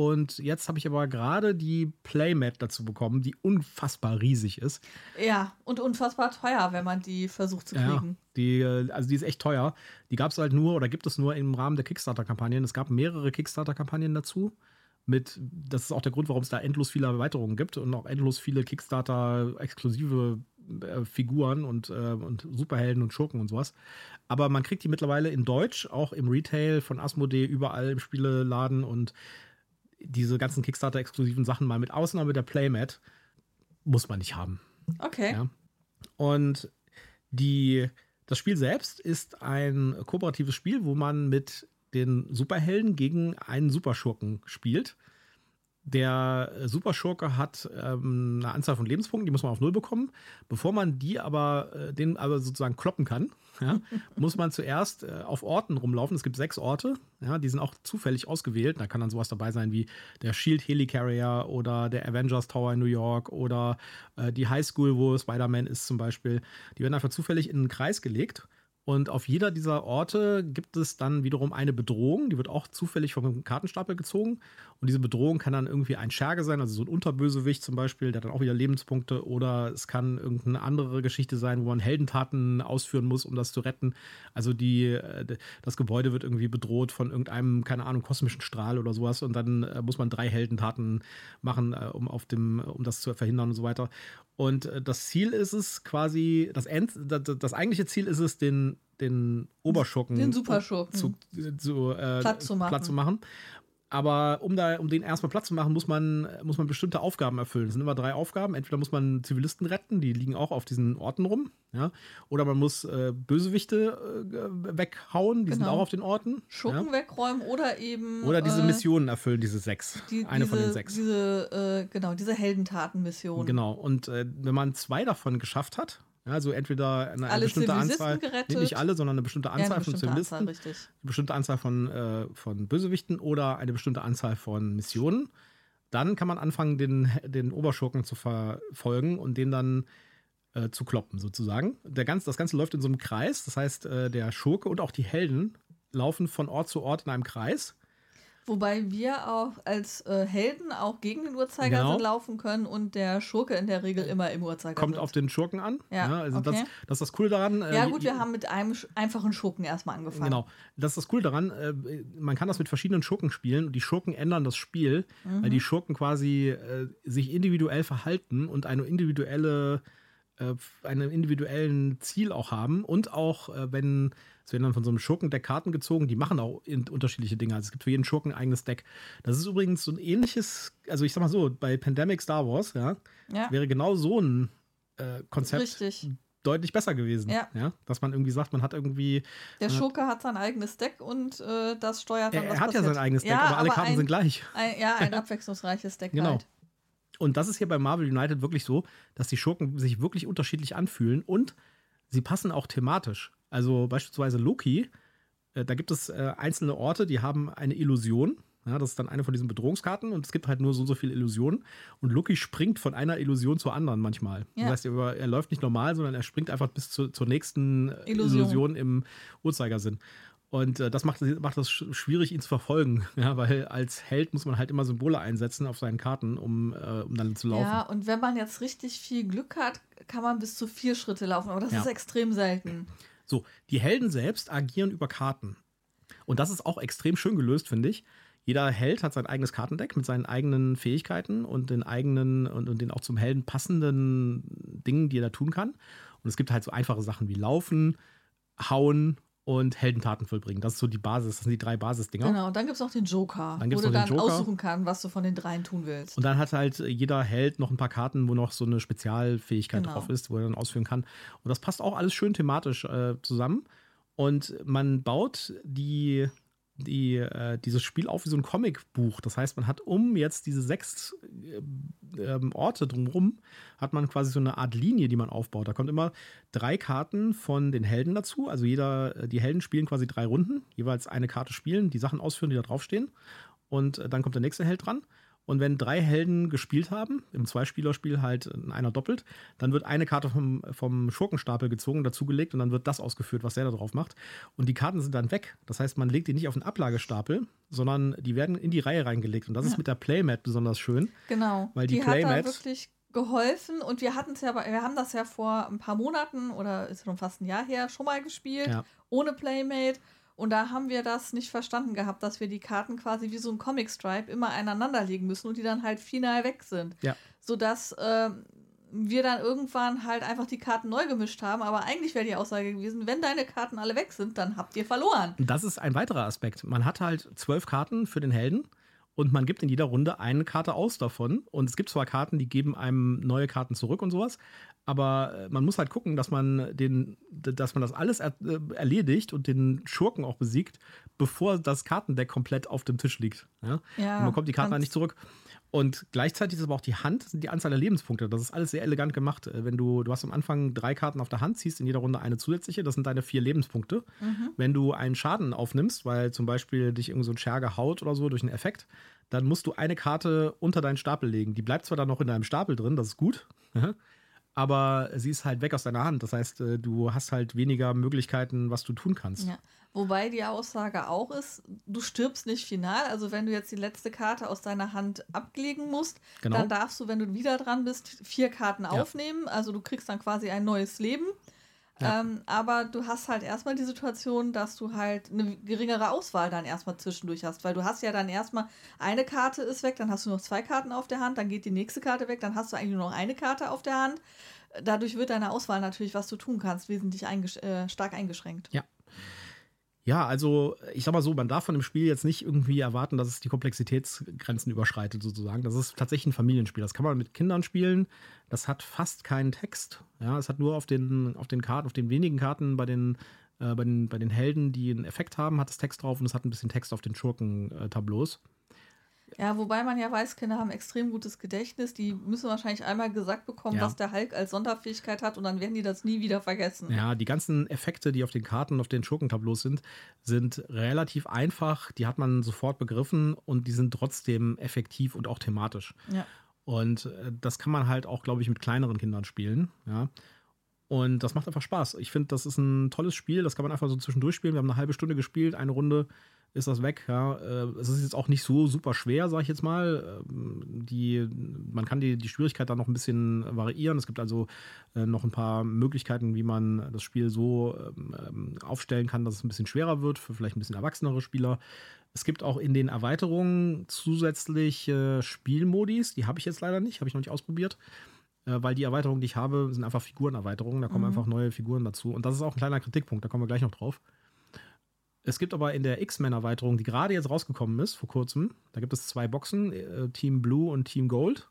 Und jetzt habe ich aber gerade die Playmat dazu bekommen, die unfassbar riesig ist. Ja, und unfassbar teuer, wenn man die versucht zu kriegen. Ja, die, äh, also die ist echt teuer. Die gab es halt nur oder gibt es nur im Rahmen der Kickstarter-Kampagnen. Es gab mehrere Kickstarter-Kampagnen dazu. Mit, das ist auch der Grund, warum es da endlos viele Erweiterungen gibt und auch endlos viele Kickstarter-exklusive äh, Figuren und, äh, und Superhelden und Schurken und sowas. Aber man kriegt die mittlerweile in Deutsch, auch im Retail von Asmodee, überall im Spieleladen und diese ganzen Kickstarter-exklusiven Sachen mal mit Ausnahme der Playmat muss man nicht haben. Okay. Ja. Und die, das Spiel selbst ist ein kooperatives Spiel, wo man mit den Superhelden gegen einen Superschurken spielt. Der Superschurke hat ähm, eine Anzahl von Lebenspunkten, die muss man auf Null bekommen. Bevor man die aber, äh, den aber sozusagen kloppen kann, ja, [LAUGHS] muss man zuerst äh, auf Orten rumlaufen. Es gibt sechs Orte, ja, die sind auch zufällig ausgewählt. Da kann dann sowas dabei sein wie der Shield Helicarrier oder der Avengers Tower in New York oder äh, die High School, wo Spider-Man ist zum Beispiel. Die werden einfach zufällig in einen Kreis gelegt und auf jeder dieser Orte gibt es dann wiederum eine Bedrohung, die wird auch zufällig vom Kartenstapel gezogen. Und diese Bedrohung kann dann irgendwie ein Scherge sein, also so ein Unterbösewicht zum Beispiel, der dann auch wieder Lebenspunkte. Oder es kann irgendeine andere Geschichte sein, wo man Heldentaten ausführen muss, um das zu retten. Also die, äh, das Gebäude wird irgendwie bedroht von irgendeinem, keine Ahnung, kosmischen Strahl oder sowas. Und dann äh, muss man drei Heldentaten machen, äh, um, auf dem, um das zu verhindern und so weiter. Und das Ziel ist es quasi, das, End, das, eigentliche Ziel ist es, den, den Oberschurken den Superschurken zu, zu, äh, Platz, zu Platz zu machen. Aber um da, um den erstmal Platz zu machen, muss man, muss man bestimmte Aufgaben erfüllen. Es sind immer drei Aufgaben. Entweder muss man Zivilisten retten, die liegen auch auf diesen Orten rum, ja. Oder man muss äh, Bösewichte äh, weghauen, die genau. sind auch auf den Orten. Schurken ja? wegräumen oder eben. Oder diese äh, Missionen erfüllen, diese sechs. Die, Eine diese, von den sechs. Diese, äh, genau, diese Heldentaten-Missionen. Genau. Und äh, wenn man zwei davon geschafft hat, also entweder eine, eine bestimmte Anzahl, gerettet. nicht alle, sondern eine bestimmte Anzahl ja, eine bestimmte von Zivilisten, Anzahl, eine bestimmte Anzahl von, äh, von Bösewichten oder eine bestimmte Anzahl von Missionen. Dann kann man anfangen, den, den Oberschurken zu verfolgen und den dann äh, zu kloppen, sozusagen. Der ganz, das Ganze läuft in so einem Kreis. Das heißt, äh, der Schurke und auch die Helden laufen von Ort zu Ort in einem Kreis. Wobei wir auch als äh, Helden auch gegen den Uhrzeigersinn genau. laufen können und der Schurke in der Regel immer im Uhrzeigersinn. Kommt auf den Schurken an. Ja, ja also okay. das, das, ist das Cool daran. Äh, ja gut, wir haben mit einem einfachen Schurken erstmal angefangen. Genau, das ist das Cool daran. Äh, man kann das mit verschiedenen Schurken spielen und die Schurken ändern das Spiel, mhm. weil die Schurken quasi äh, sich individuell verhalten und eine individuelle äh, einen individuellen Ziel auch haben und auch, äh, wenn es werden dann von so einem Schurkendeck Karten gezogen, die machen auch unterschiedliche Dinge. Also es gibt für jeden Schurken ein eigenes Deck. Das ist übrigens so ein ähnliches, also ich sag mal so, bei Pandemic Star Wars, ja, ja. wäre genau so ein äh, Konzept Richtig. deutlich besser gewesen. Ja. ja. Dass man irgendwie sagt, man hat irgendwie. Der Schurke hat, hat sein eigenes Deck und äh, das steuert dann Er, er hat passiert. ja sein eigenes Deck, ja, aber alle aber Karten ein, sind gleich. Ein, ja, ein [LAUGHS] abwechslungsreiches Deck genau. halt. Und das ist hier bei Marvel United wirklich so, dass die Schurken sich wirklich unterschiedlich anfühlen und sie passen auch thematisch. Also beispielsweise Loki, äh, da gibt es äh, einzelne Orte, die haben eine Illusion. Ja, das ist dann eine von diesen Bedrohungskarten und es gibt halt nur so und so viele Illusionen. Und Loki springt von einer Illusion zur anderen manchmal. Ja. Das heißt, er, er, läuft nicht normal, sondern er springt einfach bis zu, zur nächsten Illusion. Illusion im Uhrzeigersinn. Und äh, das macht, macht das schwierig, ihn zu verfolgen, [LAUGHS] ja, weil als Held muss man halt immer Symbole einsetzen auf seinen Karten, um, äh, um dann zu laufen. Ja, und wenn man jetzt richtig viel Glück hat, kann man bis zu vier Schritte laufen, aber das Ja. ist extrem selten. So, die Helden selbst agieren über Karten. Und das ist auch extrem schön gelöst, finde ich. Jeder Held hat sein eigenes Kartendeck mit seinen eigenen Fähigkeiten und den eigenen und, und den auch zum Helden passenden Dingen, die er da tun kann. Und es gibt halt so einfache Sachen wie Laufen, Hauen und Heldentaten vollbringen. Das ist so die Basis, das sind die drei Basisdinger. Genau, und dann gibt es noch den Joker, Dann wo du dann Joker. aussuchen kannst, was du von den dreien tun willst. Und dann hat halt jeder Held noch ein paar Karten, wo noch so eine Spezialfähigkeit Genau. drauf ist, wo er dann ausführen kann. Und das passt auch alles schön thematisch äh, zusammen. Und man baut die, die, äh, dieses Spiel auf wie so ein Comicbuch. Das heißt, man hat um jetzt diese sechs äh, ähm, Orte drumherum, hat man quasi so eine Art Linie, die man aufbaut. Da kommt immer drei Karten von den Helden dazu. Also jeder, äh, die Helden spielen quasi drei Runden, jeweils eine Karte spielen, die Sachen ausführen, die da draufstehen. Und äh, dann kommt der nächste Held dran. Und wenn drei Helden gespielt haben, im Zweispielerspiel halt einer doppelt, dann wird eine Karte vom, vom Schurkenstapel gezogen, dazugelegt und dann wird das ausgeführt, was der da drauf macht. Und die Karten sind dann weg. Das heißt, man legt die nicht auf den Ablagestapel, sondern die werden in die Reihe reingelegt. Und das ja. ist mit der Playmat besonders schön. Genau. Weil die, die Playmat hat da wirklich geholfen und wir hatten es ja, wir haben das ja vor ein paar Monaten oder ist schon fast ein Jahr her schon mal gespielt, Ja. ohne Playmate. Und da haben wir das nicht verstanden gehabt, dass wir die Karten quasi wie so ein Comic-Stripe immer aneinander legen müssen und die dann halt final weg sind. Ja. Sodass ähm, wir dann irgendwann halt einfach die Karten neu gemischt haben. Aber eigentlich wäre die Aussage gewesen, wenn deine Karten alle weg sind, dann habt ihr verloren. Das ist ein weiterer Aspekt. Man hat halt zwölf Karten für den Helden und man gibt in jeder Runde eine Karte aus davon. Und es gibt zwar Karten, die geben einem neue Karten zurück und sowas, aber äh, man muss halt gucken, dass man den, dass man das alles er, äh, erledigt und den Schurken auch besiegt, bevor das Kartendeck komplett auf dem Tisch liegt. Ja? Ja, man kommt die Karten halt nicht zurück. Und gleichzeitig ist aber auch die Hand, sind die Anzahl der Lebenspunkte. Das ist alles sehr elegant gemacht. Äh, Wenn du, du hast am Anfang drei Karten auf der Hand, ziehst in jeder Runde eine zusätzliche, das sind deine vier Lebenspunkte. Mhm. Wenn du einen Schaden aufnimmst, weil zum Beispiel dich irgend so ein Scherge haut oder so durch einen Effekt, dann musst du eine Karte unter deinen Stapel legen. Die bleibt zwar dann noch in deinem Stapel drin, das ist gut, [LAUGHS] aber sie ist halt weg aus deiner Hand. Das heißt, äh, du hast halt weniger Möglichkeiten, was du tun kannst. Ja. Wobei die Aussage auch ist, du stirbst nicht final. Also wenn du jetzt die letzte Karte aus deiner Hand ablegen musst, Genau. dann darfst du, wenn du wieder dran bist, vier Karten Ja. aufnehmen. Also du kriegst dann quasi ein neues Leben. Ja. Ähm, aber du hast halt erstmal die Situation, dass du halt eine geringere Auswahl dann erstmal zwischendurch hast. Weil du hast ja dann erstmal eine Karte ist weg, dann hast du noch zwei Karten auf der Hand, dann geht die nächste Karte weg, dann hast du eigentlich nur noch eine Karte auf der Hand. Dadurch wird deine Auswahl natürlich, was du tun kannst, wesentlich eingesch äh, stark eingeschränkt. Ja, also ich sag mal so, man darf von dem Spiel jetzt nicht irgendwie erwarten, dass es die Komplexitätsgrenzen überschreitet, sozusagen. Das ist tatsächlich ein Familienspiel. Das kann man mit Kindern spielen. Das hat fast keinen Text. Ja, es hat nur auf den, auf den Karten, auf den wenigen Karten bei den, äh, bei den, bei den Helden, die einen Effekt haben, hat es Text drauf und es hat ein bisschen Text auf den Schurken-Tableaus. Ja, wobei man ja weiß, Kinder haben extrem gutes Gedächtnis. Die müssen wahrscheinlich einmal gesagt bekommen, Ja. was der Hulk als Sonderfähigkeit hat und dann werden die das nie wieder vergessen. Ja, die ganzen Effekte, die auf den Karten, auf den Schurkentableaus sind, sind relativ einfach. Die hat man sofort begriffen und die sind trotzdem effektiv und auch thematisch. Ja. Und äh, das kann man halt auch, glaube ich, mit kleineren Kindern spielen. Ja. Und das macht einfach Spaß. Ich finde, das ist ein tolles Spiel. Das kann man einfach so zwischendurch spielen. Wir haben eine halbe Stunde gespielt, eine Runde ist das weg. Ja. Äh, Es ist jetzt auch nicht so super schwer, sage ich jetzt mal. Ähm, Die, man kann die, die Schwierigkeit dann noch ein bisschen variieren. Es gibt also äh, noch ein paar Möglichkeiten, wie man das Spiel so ähm, aufstellen kann, dass es ein bisschen schwerer wird für vielleicht ein bisschen erwachsenere Spieler. Es gibt auch in den Erweiterungen zusätzlich äh, Spielmodis. Die habe ich jetzt leider nicht, habe ich noch nicht ausprobiert. Weil die Erweiterungen, die ich habe, sind einfach Figurenerweiterungen. Da kommen Mhm. einfach neue Figuren dazu. Und das ist auch ein kleiner Kritikpunkt, da kommen wir gleich noch drauf. Es gibt aber in der X-Men-Erweiterung, die gerade jetzt rausgekommen ist, vor kurzem, da gibt es zwei Boxen, äh, Team Blue und Team Gold.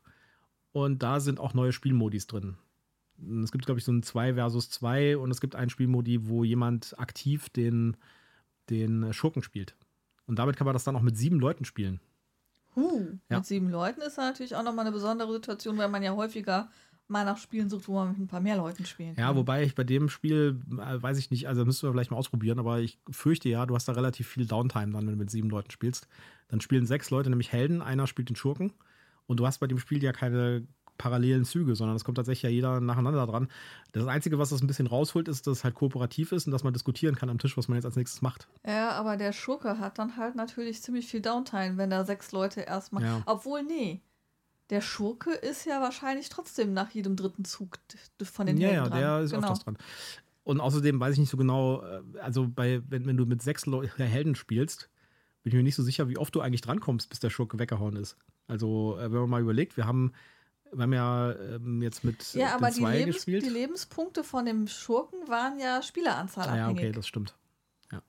Und da sind auch neue Spielmodis drin. Es gibt, glaube ich, so ein 2 versus 2 und es gibt einen Spielmodi, wo jemand aktiv den, den Schurken spielt. Und damit kann man das dann auch mit sieben Leuten spielen. Huh, Ja. Mit sieben Leuten ist natürlich auch nochmal eine besondere Situation, weil man ja häufiger mal nach Spielen sucht, wo man mit ein paar mehr Leuten spielen kann. Ja, wobei ich bei dem Spiel, äh, weiß ich nicht, also müssen wir vielleicht mal ausprobieren, aber ich fürchte ja, du hast da relativ viel Downtime dann, wenn du mit sieben Leuten spielst. Dann spielen sechs Leute nämlich Helden, einer spielt den Schurken und du hast bei dem Spiel ja keine parallelen Züge, sondern es kommt tatsächlich ja jeder nacheinander dran. Das Einzige, was das ein bisschen rausholt, ist, dass es halt kooperativ ist und dass man diskutieren kann am Tisch, was man jetzt als nächstes macht. Ja, aber der Schurke hat dann halt natürlich ziemlich viel Downtime, wenn da sechs Leute erstmal. Ja. Obwohl, nee. Der Schurke ist ja wahrscheinlich trotzdem nach jedem dritten Zug von den ja, Helden ja, dran. der ist genau. öfters dran. Und außerdem weiß ich nicht so genau, äh, also bei, wenn, wenn du mit sechs Leu Helden spielst, bin ich mir nicht so sicher, wie oft du eigentlich drankommst, bis der Schurke weggehauen ist. Also, äh, wenn man mal überlegt, wir haben, wir haben ja ähm, jetzt mit Ja, äh, aber die, Lebens gespielt. die Lebenspunkte von dem Schurken waren ja Spieleranzahl Ah, ja, abhängig. okay, das stimmt. Ja.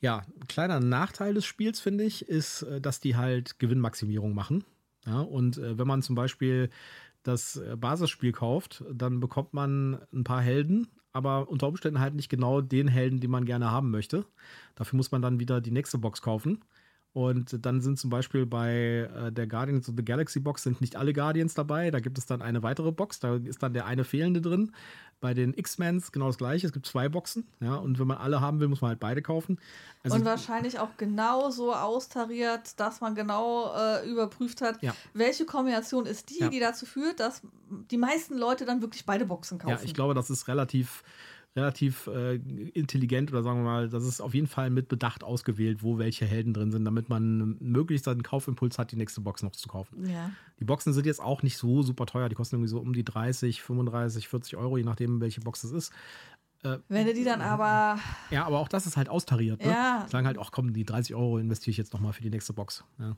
Ja, ein kleiner Nachteil des Spiels, finde ich, ist, äh, dass die halt Gewinnmaximierung machen. Ja, und äh, wenn man zum Beispiel das äh, Basisspiel kauft, dann bekommt man ein paar Helden, aber unter Umständen halt nicht genau den Helden, den man gerne haben möchte. Dafür muss man dann wieder die nächste Box kaufen. Und dann sind zum Beispiel bei äh, der Guardians of the Galaxy Box sind nicht alle Guardians dabei. Da gibt es dann eine weitere Box, da ist dann der eine fehlende drin. Bei den X-Mens genau das gleiche. Es gibt zwei Boxen, ja, und wenn man alle haben will, muss man halt beide kaufen. Also, und wahrscheinlich auch genau so austariert, dass man genau äh, überprüft hat, Ja. welche Kombination ist die, Ja. die dazu führt, dass die meisten Leute dann wirklich beide Boxen kaufen. ja, ich glaube, das ist relativ, relativ äh, intelligent oder sagen wir mal, das ist auf jeden Fall mit Bedacht ausgewählt, wo welche Helden drin sind, damit man möglichst einen Kaufimpuls hat, die nächste Box noch zu kaufen. Ja. Die Boxen sind jetzt auch nicht so super teuer. Die kosten irgendwie so um die 30, 35, 40 Euro, je nachdem, welche Box es ist. Wenn du die dann aber, Ja, aber auch das ist halt austariert. Ne? Ja. Sagen halt, ach komm, die 30 Euro investiere ich jetzt nochmal für die nächste Box. Ja.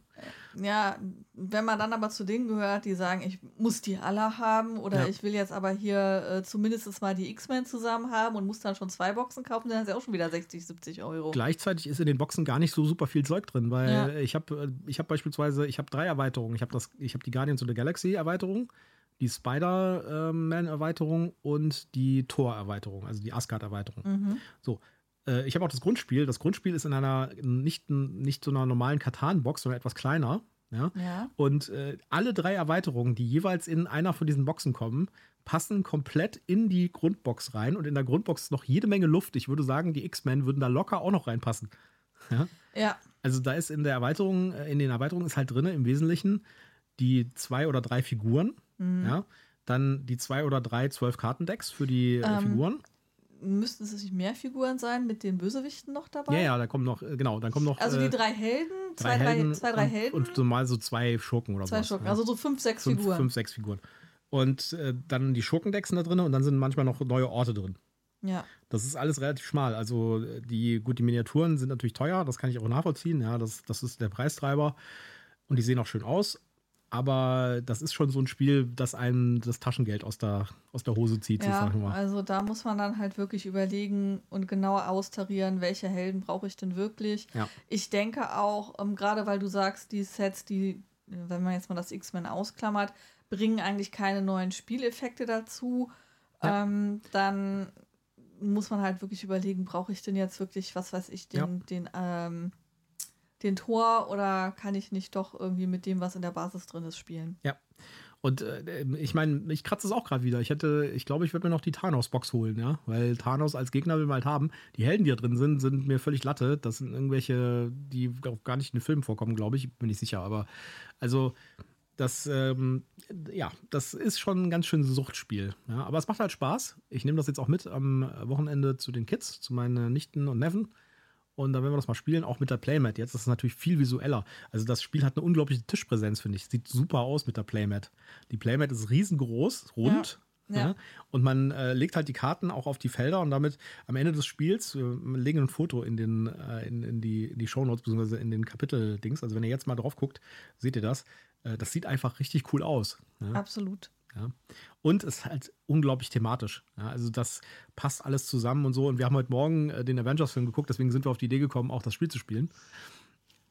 ja, wenn man dann aber zu denen gehört, die sagen, ich muss die alle haben oder Ja. ich will jetzt aber hier äh, zumindest mal die X-Men zusammen haben und muss dann schon zwei Boxen kaufen, dann ist ja auch schon wieder 60, 70 Euro. Gleichzeitig ist in den Boxen gar nicht so super viel Zeug drin, weil Ja. ich habe ich hab beispielsweise, ich habe drei Erweiterungen. Ich habe hab die Guardians of the Galaxy Erweiterung, die Spider-Man-Erweiterung und die Thor-Erweiterung, also die Asgard-Erweiterung. Mhm. So. äh, Ich habe auch das Grundspiel. Das Grundspiel ist in einer nicht, nicht so einer normalen Katan-Box, sondern etwas kleiner. Ja? Ja. Und äh, alle drei Erweiterungen, die jeweils in einer von diesen Boxen kommen, passen komplett in die Grundbox rein. Und in der Grundbox ist noch jede Menge Luft. Ich würde sagen, die X-Men würden da locker auch noch reinpassen. [LAUGHS] Ja? Ja. Also da ist in der Erweiterung, äh, in den Erweiterungen ist halt drin im Wesentlichen die zwei oder drei Figuren. Mhm. Ja? Dann die zwei oder drei zwölf Kartendecks für die äh, Ähm, Figuren. Müssten es nicht mehr Figuren sein mit den Bösewichten noch dabei? Ja, ja, da kommen noch, äh, genau, dann kommen noch Also äh, die drei Helden, zwei, drei, zwei, drei und, Helden, und so mal so zwei Schurken oder zwei sowas, Schurken. ja. Also so fünf, sechs fünf, Figuren. fünf, sechs Figuren. Und äh, dann die Schurkendecks da drin und dann sind manchmal noch neue Orte drin. Ja. Das ist alles relativ schmal. Also äh, die, gut, die Miniaturen sind natürlich teuer, das kann ich auch nachvollziehen. Ja, das, das ist der Preistreiber. Und die sehen auch schön aus. Aber das ist schon so ein Spiel, das einem das Taschengeld aus der, aus der Hose zieht, Ja, sozusagen also da muss man dann halt wirklich überlegen und genauer austarieren, welche Helden brauche ich denn wirklich. Ja. Ich denke auch, ähm, gerade weil du sagst, die Sets, die, wenn man jetzt mal das X-Men ausklammert, bringen eigentlich keine neuen Spieleffekte dazu. Ja. Ähm, dann muss man halt wirklich überlegen, brauche ich denn jetzt wirklich, was weiß ich, den, den, ähm, den Tor oder kann ich nicht doch irgendwie mit dem, was in der Basis drin ist, spielen? Und äh, ich meine, ich kratze es auch gerade wieder. Ich hätte, ich glaube, ich werde mir noch die Thanos-Box holen, ja. Weil Thanos als Gegner will man halt haben. Die Helden, die da drin sind, sind mir völlig Latte. Das sind irgendwelche, die gar nicht in den Filmen vorkommen, glaube ich. Bin ich sicher. Aber also, das, ähm, ja, das ist schon ein ganz schönes Suchtspiel. Ja? Aber es macht halt Spaß. Ich nehme das jetzt auch mit am Wochenende zu den Kids, zu meinen Nichten und Neven. Und dann werden wir das mal spielen, auch mit der Playmat. Jetzt ist es natürlich viel visueller. Also das Spiel hat eine unglaubliche Tischpräsenz, finde ich. Sieht super aus mit der Playmat. Die Playmat ist riesengroß, rund. Ja. Ja. Ja. Und man äh, legt halt die Karten auch auf die Felder und damit am Ende des Spiels, wir legen ein Foto in, den, äh, in, in die, in die Shownotes, beziehungsweise in den Kapitel-Dings. Also wenn ihr jetzt mal drauf guckt, seht ihr das. Äh, das sieht einfach richtig cool aus. Ja. Absolut. Ja. Und es ist halt unglaublich thematisch. Ja, also das passt alles zusammen und so. Und wir haben heute Morgen äh, den Avengers-Film geguckt, deswegen sind wir auf die Idee gekommen, auch das Spiel zu spielen.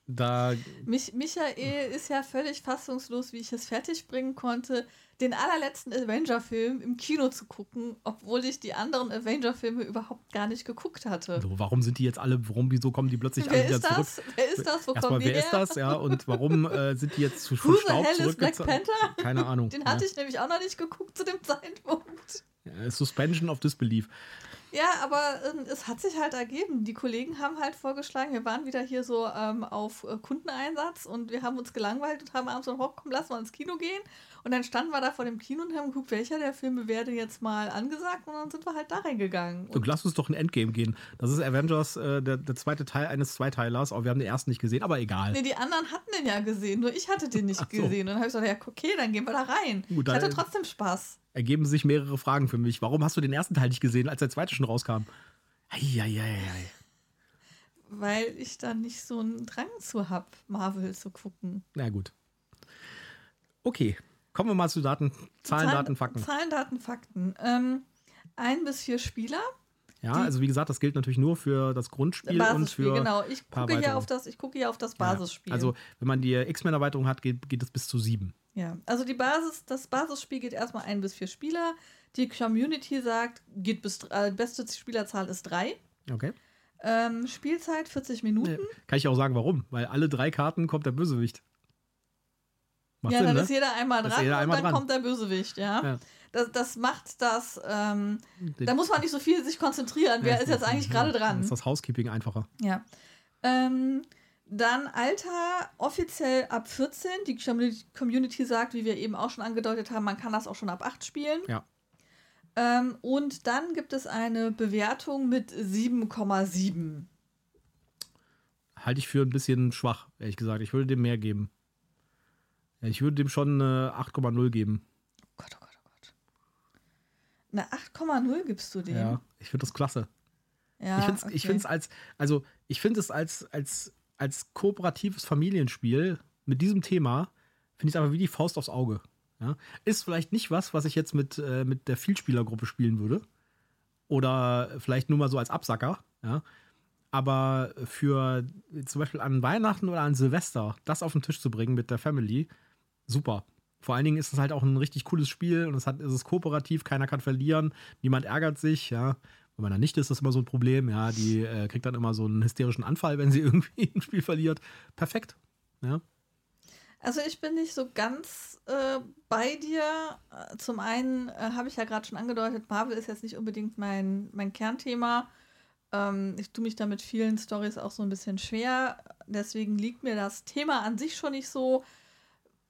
Da, Mich, Michael ist ja völlig fassungslos, wie ich es fertigbringen konnte, den allerletzten Avenger-Film im Kino zu gucken, obwohl ich die anderen Avenger-Filme überhaupt gar nicht geguckt hatte. so, warum sind die jetzt alle, warum, wieso kommen die plötzlich alle Wer wieder ist zurück? das? Wer ist das? Wo Erstmal, kommen die wer her? ist das? Ja, und warum äh, sind die jetzt zu Who the Staub hell is Black? Panther? [LAUGHS] Keine Ahnung. Den hatte ich nämlich auch noch nicht geguckt zu dem Zeitpunkt. ja. Suspension of Disbelief. Ja, aber ähm, es hat sich halt ergeben. Die Kollegen haben halt vorgeschlagen, wir waren wieder hier so ähm, auf äh, Kundeneinsatz und wir haben uns gelangweilt und haben abends so, hoch, komm, lass mal ins Kino gehen. Und dann standen wir da vor dem Kino und haben geguckt, welcher der Filme wäre denn jetzt mal angesagt und dann sind wir halt da reingegangen. Und lass uns doch ein Endgame gehen. Das ist Avengers, äh, der, der zweite Teil eines Zweiteilers. Aber wir haben den ersten nicht gesehen, aber egal. Nee, die anderen hatten den ja gesehen, nur ich hatte den nicht so. gesehen. Und dann habe ich gesagt, ja, okay, dann gehen wir da rein. Gut, ich hatte trotzdem Spaß. Ergeben sich mehrere Fragen für mich. Warum hast du den ersten Teil nicht gesehen, als der zweite schon rauskam? Eieieiei. Weil ich da nicht so einen Drang zu habe, Marvel zu gucken. Na gut. Okay, kommen wir mal zu Daten, Zahlen, Daten, Fakten. Zahlen, Daten, Fakten. Ähm, ein bis vier Spieler. Ja, also wie gesagt, das gilt natürlich nur für das Grundspiel und für. genau. Ich gucke, hier auf das, ich gucke hier auf das Ja, Basisspiel. Also, wenn man die X-Men-Erweiterung hat, geht, geht es bis zu sieben. ja. also die Basis, das Basisspiel geht erstmal ein bis vier Spieler. Die Community sagt, geht bis äh, beste Spielerzahl ist drei. Okay. Ähm, Spielzeit 40 Minuten. Kann ich auch sagen, warum? Weil alle drei Karten kommt der Bösewicht. Macht ja, Sinn, dann ne? ist jeder einmal dran jeder einmal und dann dran. kommt der Bösewicht, ja. ja. Das, das macht das, ähm, da muss man nicht so viel sich konzentrieren. Wer ja, ist jetzt eigentlich gerade dran? Ist das Housekeeping einfacher. Ja. Ähm, dann Alter offiziell ab 14. Die Community sagt, wie wir eben auch schon angedeutet haben, man kann das auch schon ab 8 spielen. Ja. Ähm, und dann gibt es eine Bewertung mit 7,7. Halte ich für ein bisschen schwach, ehrlich gesagt. Ich würde dem mehr geben. Ich würde dem schon eine 8,0 geben. Oh Gott, oh Gott, oh Gott. Eine 8,0 gibst du dem? Ja, ich finde das klasse. Ja, ich finde es okay. als, also ich finde es als, als, als kooperatives Familienspiel mit diesem Thema, finde ich es aber wie die Faust aufs Auge. Ja? Ist vielleicht nicht was, was ich jetzt mit, äh, mit der Vielspielergruppe spielen würde. Oder vielleicht nur mal so als Absacker. Ja? Aber für zum Beispiel an Weihnachten oder an Silvester das auf den Tisch zu bringen mit der Family, super. Vor allen Dingen ist es halt auch ein richtig cooles Spiel und es hat, ist es kooperativ, keiner kann verlieren, niemand ärgert sich, ja. Bei meiner Nichte ist das immer so ein Problem, ja. Die äh, kriegt dann immer so einen hysterischen Anfall, wenn sie [LAUGHS] irgendwie ein Spiel verliert. Perfekt, ja. Also ich bin nicht so ganz äh, bei dir. Zum einen äh, habe ich ja gerade schon angedeutet, Marvel ist jetzt nicht unbedingt mein, mein Kernthema. Ähm, ich tue mich da mit vielen Stories auch so ein bisschen schwer. Deswegen liegt mir das Thema an sich schon nicht so.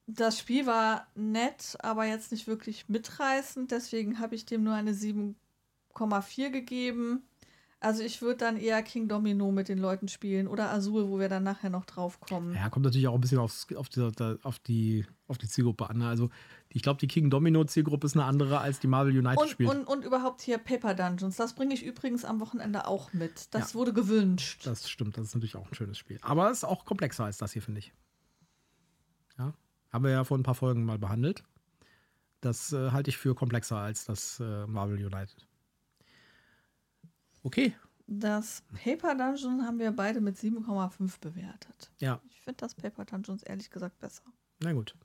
Das Spiel war nett, aber jetzt nicht wirklich mitreißend. Deswegen habe ich dem nur eine 7,4 gegeben. Also ich würde dann eher King Domino mit den Leuten spielen oder Azul, wo wir dann nachher noch drauf kommen. Ja, kommt natürlich auch ein bisschen aufs, auf, die, auf, die, auf die Zielgruppe an. Also ich glaube, die King Domino Zielgruppe ist eine andere, als die Marvel United und, spielt. Und, und überhaupt hier Paper Dungeons. Das bringe ich übrigens am Wochenende auch mit. Das ja, wurde gewünscht. Das stimmt, das ist natürlich auch ein schönes Spiel. Aber es ist auch komplexer als das hier, finde ich. Ja, haben wir ja vor ein paar Folgen mal behandelt. Das äh, halte ich für komplexer als das äh, Marvel United. Okay. Das Paper Dungeon haben wir beide mit 7,5 bewertet. Ja. Ich finde das Paper Dungeons ehrlich gesagt besser. Na gut.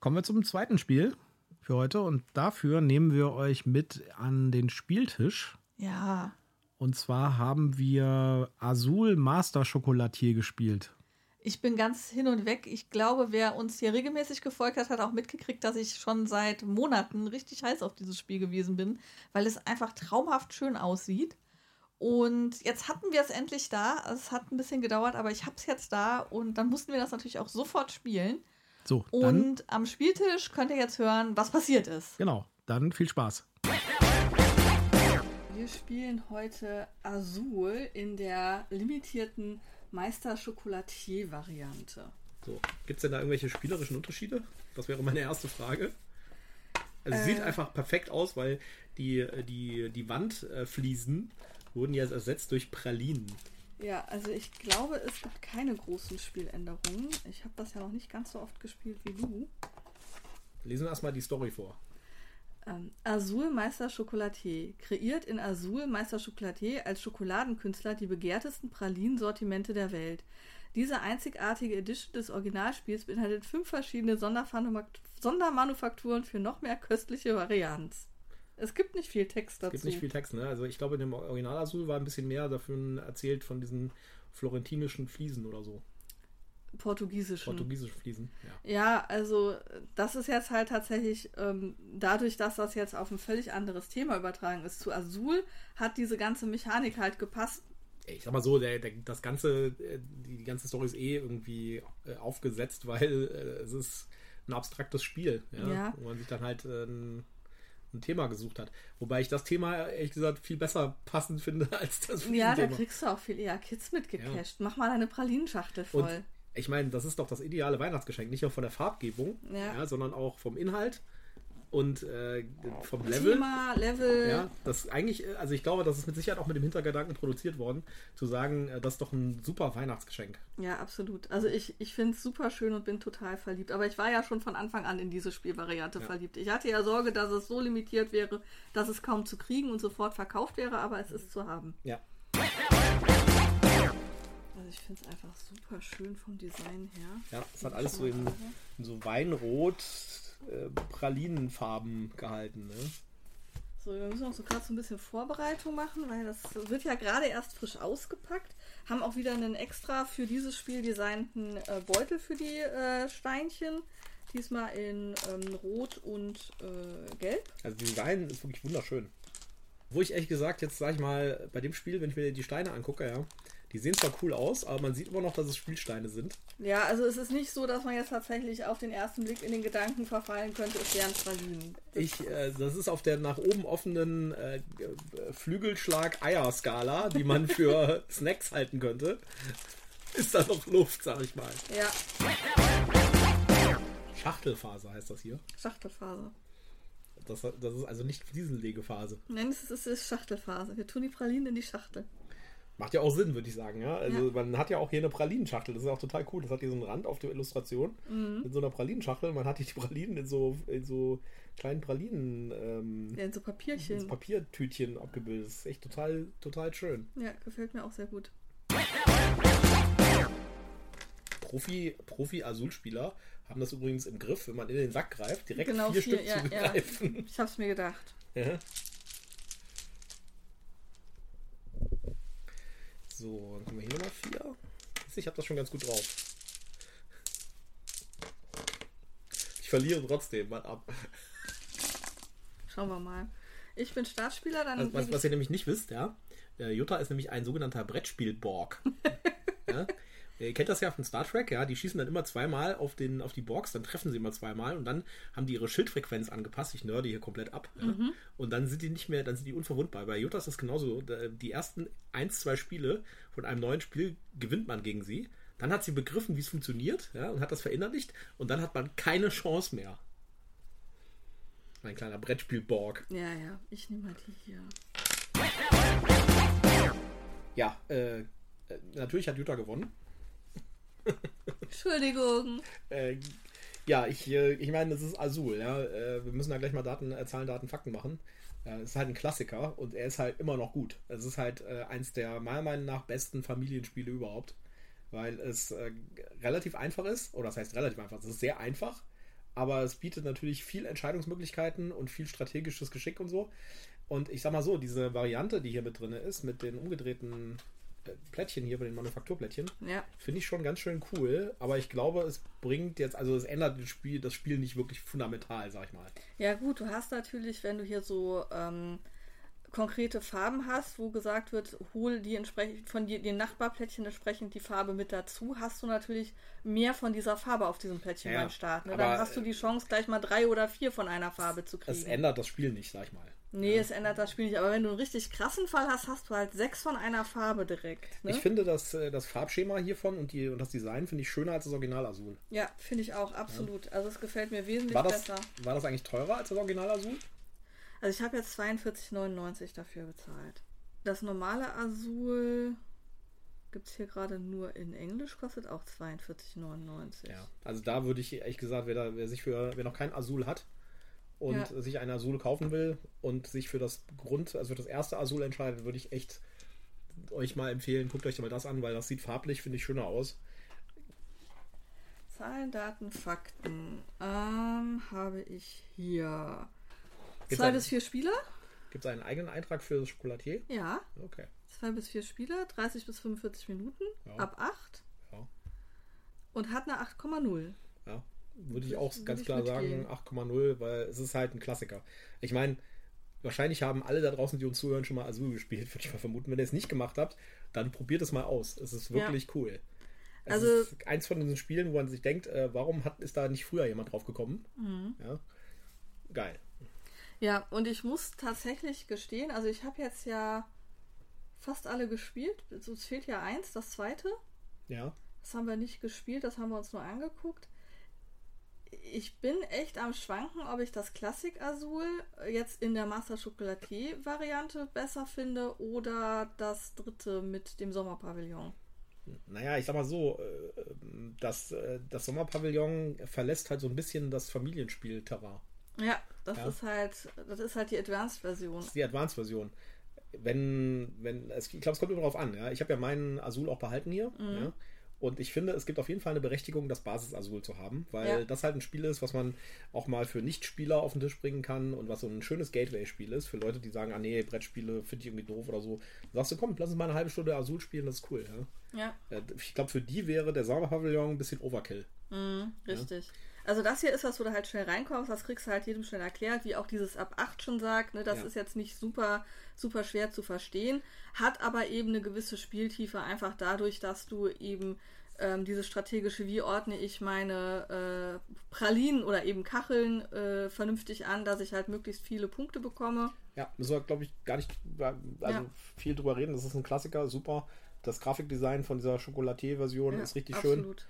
Kommen wir zum zweiten Spiel für heute und dafür nehmen wir euch mit an den Spieltisch. Ja. Und zwar haben wir Azul Master Chocolatier gespielt. Ich bin ganz hin und weg. Ich glaube, wer uns hier regelmäßig gefolgt hat, hat auch mitgekriegt, dass ich schon seit Monaten richtig heiß auf dieses Spiel gewesen bin, weil es einfach traumhaft schön aussieht. Und jetzt hatten wir es endlich da. Es hat ein bisschen gedauert, aber ich habe es jetzt da und dann mussten wir das natürlich auch sofort spielen. So, und am Spieltisch könnt ihr jetzt hören, was passiert ist. Genau, dann viel Spaß. Wir spielen heute Azul in der limitierten Meister Chocolatier-Variante. So, gibt es denn da irgendwelche spielerischen Unterschiede? Das wäre meine erste Frage. Also äh, sieht einfach perfekt aus, weil die, die, die Wandfliesen wurden ja ersetzt durch Pralinen. Ja, also ich glaube, es gibt keine großen Spieländerungen. Ich habe das ja noch nicht ganz so oft gespielt wie du. Lesen wir erstmal die Story vor. Ähm, Azul Meister Chocolatier kreiert in Azul Meister Chocolatier als Schokoladenkünstler die begehrtesten Pralinensortimente der Welt. Diese einzigartige Edition des Originalspiels beinhaltet fünf verschiedene Sondermanufakturen für noch mehr köstliche Varianz. Es gibt nicht viel Text dazu. Es gibt nicht viel Text, ne? Also ich glaube, in dem Original Azul war ein bisschen mehr dafür erzählt von diesen florentinischen Fliesen oder so portugiesischen. Portugiesische Fliesen, ja. Ja, also das ist jetzt halt tatsächlich, ähm, dadurch, dass das jetzt auf ein völlig anderes Thema übertragen ist, zu Azul hat diese ganze Mechanik halt gepasst. Ich sag mal so, der, der, das ganze, äh, die ganze Story ist eh irgendwie äh, aufgesetzt, [LAUGHS] weil äh, es ist ein abstraktes Spiel, ja, ja. wo man sich dann halt äh, ein, ein, Thema gesucht hat. Wobei ich das Thema, ehrlich gesagt, viel besser passend finde [LAUGHS] als das Ja, da kriegst du auch viel eher Kids mitgecasht. Ja. Mach mal deine Pralinenschachtel voll. Und ich meine, das ist doch das ideale Weihnachtsgeschenk, nicht nur von der Farbgebung, ja. Ja, sondern auch vom Inhalt und äh, vom Level. Thema, Level. Ja, das eigentlich, also ich glaube, das ist mit Sicherheit auch mit dem Hintergedanken produziert worden, zu sagen, äh, das ist doch ein super Weihnachtsgeschenk. Ja, absolut. Also ich, ich finde es super schön und bin total verliebt. Aber ich war ja schon von Anfang an in diese Spielvariante ja. verliebt. Ich hatte ja Sorge, dass es so limitiert wäre, dass es kaum zu kriegen und sofort verkauft wäre, aber es ist zu haben. Ja. Ich finde es einfach super schön vom Design her. Ja, es hat alles so in, in, so Weinrot, äh, Pralinenfarben gehalten. Ne? So, wir müssen auch so gerade so ein bisschen Vorbereitung machen, weil das wird ja gerade erst frisch ausgepackt. Haben auch wieder einen extra für dieses Spiel designten äh, Beutel für die äh, Steinchen. Diesmal in ähm, Rot und äh, Gelb. Also die Design ist wirklich wunderschön. Wo ich ehrlich gesagt, jetzt sag ich mal, bei dem Spiel, wenn ich mir die Steine angucke, ja, die sehen zwar cool aus, aber man sieht immer noch, dass es Spielsteine sind. Ja, also es ist nicht so, dass man jetzt tatsächlich auf den ersten Blick in den Gedanken verfallen könnte, es wären Pralinen. Ich, äh, das ist auf der nach oben offenen äh, Flügelschlag-Eier-Skala, die man [LAUGHS] für Snacks halten könnte. Ist da noch Luft, sag ich mal. Ja. Schachtelfaser heißt das hier. Schachtelfaser. Das, das ist also nicht Fliesenlegephase. Nein, es ist, es ist Schachtelphase. Wir tun die Pralinen in die Schachtel. Macht ja auch Sinn, würde ich sagen, ja. Also ja. man hat ja auch hier eine Pralinenschachtel, das ist auch total cool. Das hat hier so einen Rand auf der Illustration mhm. mit so einer Pralinenschachtel. Man hat hier die [LAUGHS] Pralinen in so, in so kleinen Pralinen. Ähm, ja, in so Papierchen. In so Papiertütchen abgebildet. Das ist echt total, total schön. Ja, gefällt mir auch sehr gut. Profi, Profi-Azul-Spieler haben das übrigens im Griff, wenn man in den Sack greift, direkt genau, vier, vier Stück ja, zu greifen. Ja. Ich hab's mir gedacht. Ja. So, dann haben wir hier nochmal vier. Ich habe das schon ganz gut drauf. Ich verliere trotzdem mal ab. Schauen wir mal. Ich bin Startspieler, dann. Also, was, was, ihr nämlich nicht wisst, ja. Äh, Jutta ist nämlich ein sogenannter Brettspiel-Borg. [LAUGHS] ja? Ihr kennt das ja von Star Trek, ja, die schießen dann immer zweimal auf, den, auf die Borgs, dann treffen sie immer zweimal und dann haben die ihre Schildfrequenz angepasst. Ich nörde hier komplett ab. Ja. Mhm. Und dann sind die nicht mehr, dann sind die unverwundbar. Bei Jutta ist das genauso. Die ersten ein, zwei Spiele von einem neuen Spiel gewinnt man gegen sie. Dann hat sie begriffen, wie es funktioniert, ja, und hat das verinnerlicht und dann hat man keine Chance mehr. Mein kleiner Brettspiel-Borg. Ja, ja, ich nehme mal die hier. Ja, äh, natürlich hat Jutta gewonnen. Entschuldigung. Äh, ja, ich, äh, ich meine, das ist Azul, ja. Äh, wir müssen da gleich mal Daten, äh, Zahlen, Daten, Fakten machen. Es ist halt ein Klassiker und er ist halt immer noch gut. Es ist halt eins der meiner Meinung nach besten Familienspiele überhaupt, weil es relativ einfach ist, oder das heißt relativ einfach, es ist sehr einfach, aber es bietet natürlich viel Entscheidungsmöglichkeiten und viel strategisches Geschick und so. Und ich sag mal so, diese Variante, die hier mit drin ist, mit den umgedrehten Plättchen hier bei den Manufakturplättchen. Ja. Finde ich schon ganz schön cool, aber ich glaube, es bringt jetzt, also es ändert das Spiel, das Spiel nicht wirklich fundamental, sag ich mal. Ja, gut, du hast natürlich, wenn du hier so ähm, konkrete Farben hast, wo gesagt wird, hol die entsprechend von die, den Nachbarplättchen entsprechend die Farbe mit dazu, hast du natürlich mehr von dieser Farbe auf diesem Plättchen ja, beim Start. Ne? Dann hast du die Chance, gleich mal drei oder vier von einer Farbe zu kriegen. Es ändert das Spiel nicht, sag ich mal. Nee, es ändert das Spiel nicht. Aber wenn du einen richtig krassen Fall hast, hast du halt sechs von einer Farbe direkt. Ne? Ich finde das, äh, das Farbschema hiervon und, die, und das Design finde ich schöner als das Original Azul. Ja, finde ich auch, absolut. Ja. Also es gefällt mir wesentlich war das, besser. War das eigentlich teurer als das Original Azul? Also ich habe jetzt 42,99 dafür bezahlt. Das normale Azul gibt es hier gerade nur in Englisch, kostet auch 42,99. Ja, also da würde ich ehrlich gesagt, wer, da, wer sich für, wer noch kein Azul hat, und ja. sich ein Azul kaufen will und sich für das Grund, also für das erste Azul entscheidet, würde ich echt euch mal empfehlen, guckt euch mal das an, weil das sieht farblich, finde ich, schöner aus. Zahlen, Daten, Fakten ähm, habe ich hier. Gibt's Zwei ein, bis vier Spieler. Gibt es einen eigenen Eintrag für das Schokolatier? Ja. Okay. Zwei bis vier Spieler, 30 bis 45 Minuten, ja. ab 8. Ja. Und hat eine 8,0. Ja. Würde ich auch ganz klar sagen, 8,0, weil es ist halt ein Klassiker. Ich meine, wahrscheinlich haben alle da draußen, die uns zuhören, schon mal Azul gespielt, [LAUGHS] würde ich mal vermuten. Wenn ihr es nicht gemacht habt, dann probiert es mal aus. Es ist wirklich ja. cool. Es also, ist eins von diesen Spielen, wo man sich denkt, äh, warum hat, ist da nicht früher jemand drauf gekommen? Mhm. Ja. Geil. Ja, und ich muss tatsächlich gestehen, also ich habe jetzt ja fast alle gespielt. Es fehlt ja eins, das zweite. Ja. Das haben wir nicht gespielt, das haben wir uns nur angeguckt ich bin echt am Schwanken, ob ich das Klassik Azul jetzt in der Master Chocolatier Variante besser finde oder das dritte mit dem Sommerpavillon. Naja, ich sag mal so, äh, das, äh, das Sommerpavillon verlässt halt so ein bisschen das Familienspiel-Terrain. Ja, das ja? ist halt, das ist halt die Advanced-Version. Die Advanced-Version. Wenn, wenn, ich glaube, es kommt immer drauf an, ja. Ich habe ja meinen Azul auch behalten hier, mhm. ja. Und ich finde, es gibt auf jeden Fall eine Berechtigung, das Basis Azul zu haben, weil ja. das halt ein Spiel ist, was man auch mal für Nichtspieler auf den Tisch bringen kann und was so ein schönes Gateway-Spiel ist für Leute, die sagen, ah nee, Brettspiele finde ich irgendwie doof oder so. Dann sagst du, komm, lass uns mal eine halbe Stunde Azul spielen, das ist cool. Ja. ja. Äh, ich glaube, für die wäre der Sommerpavillon ein bisschen Overkill. Mhm, richtig. Ja? Also das hier ist was, wo du halt schnell reinkommst, das kriegst du halt jedem schnell erklärt, wie auch dieses ab 8 schon sagt, ne, das ja. ist jetzt nicht super, super schwer zu verstehen, hat aber eben eine gewisse Spieltiefe, einfach dadurch, dass du eben ähm, dieses strategische, wie ordne ich meine äh, Pralinen oder eben Kacheln äh, vernünftig an, dass ich halt möglichst viele Punkte bekomme. Ja, müssen wir, glaube ich, gar nicht also ja. viel drüber reden. Das ist ein Klassiker, super. Das Grafikdesign von dieser Chocolatier-Version ja, ist richtig absolut. schön.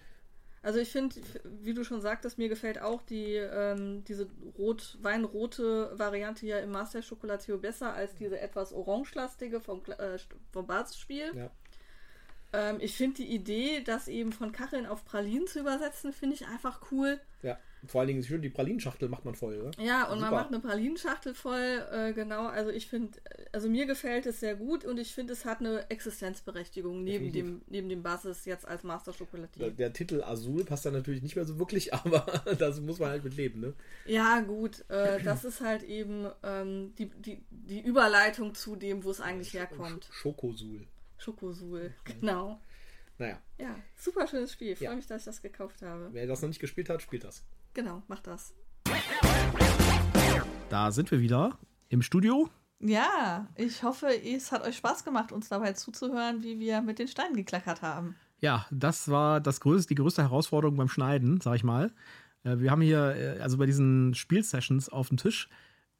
Also ich finde, wie du schon sagtest, mir gefällt auch die ähm, diese rot weinrote Variante hier im Master Chocolatier besser als diese etwas orangelastige vom, äh, vom Basisspiel. Ja. Ähm, ich finde die Idee, das eben von Kacheln auf Pralinen zu übersetzen, finde ich einfach cool. Ja, vor allen Dingen schön, die Pralinschachtel macht man voll, oder? Ja, und Super. man macht eine Pralinschachtel voll, äh, genau. Also ich finde, also mir gefällt es sehr gut und ich finde, es hat eine Existenzberechtigung neben dem, neben dem Basis jetzt als Master Chocolatier. Der, der, Titel Azul passt da natürlich nicht mehr so wirklich, [LAUGHS] aber das muss man halt mit leben, ne? Ja, gut. Äh, das ist halt eben ähm, die, die, die Überleitung zu dem, wo es eigentlich herkommt. Schokosul. Schokosul, genau. Naja. Ja, super schönes Spiel. Ich freue ja. mich, dass ich das gekauft habe. Wer das noch nicht gespielt hat, spielt das. Genau, macht das. Da sind wir wieder im Studio. Ja, ich hoffe, es hat euch Spaß gemacht, uns dabei zuzuhören, wie wir mit den Steinen geklackert haben. Ja, das war das größte, die größte Herausforderung beim Schneiden, sag ich mal. Äh, wir haben hier, äh, also bei diesen Spielsessions auf dem Tisch,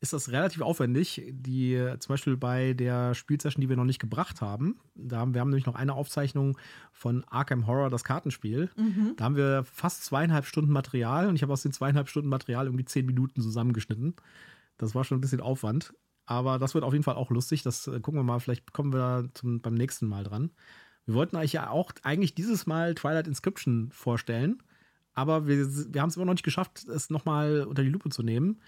ist das relativ aufwendig. Die zum Beispiel bei der Spielsession, die wir noch nicht gebracht haben, da haben wir haben nämlich noch eine Aufzeichnung von Arkham Horror, das Kartenspiel. Mhm. Da haben wir fast zweieinhalb Stunden Material und ich habe aus den zweieinhalb Stunden Material irgendwie zehn Minuten zusammengeschnitten. Das war schon ein bisschen Aufwand. Aber das wird auf jeden Fall auch lustig. Das äh, gucken wir mal, vielleicht kommen wir zum, beim nächsten Mal dran. Wir wollten euch ja auch eigentlich dieses Mal Twilight Inscription vorstellen. Aber wir, wir haben es immer noch nicht geschafft, es nochmal unter die Lupe zu nehmen.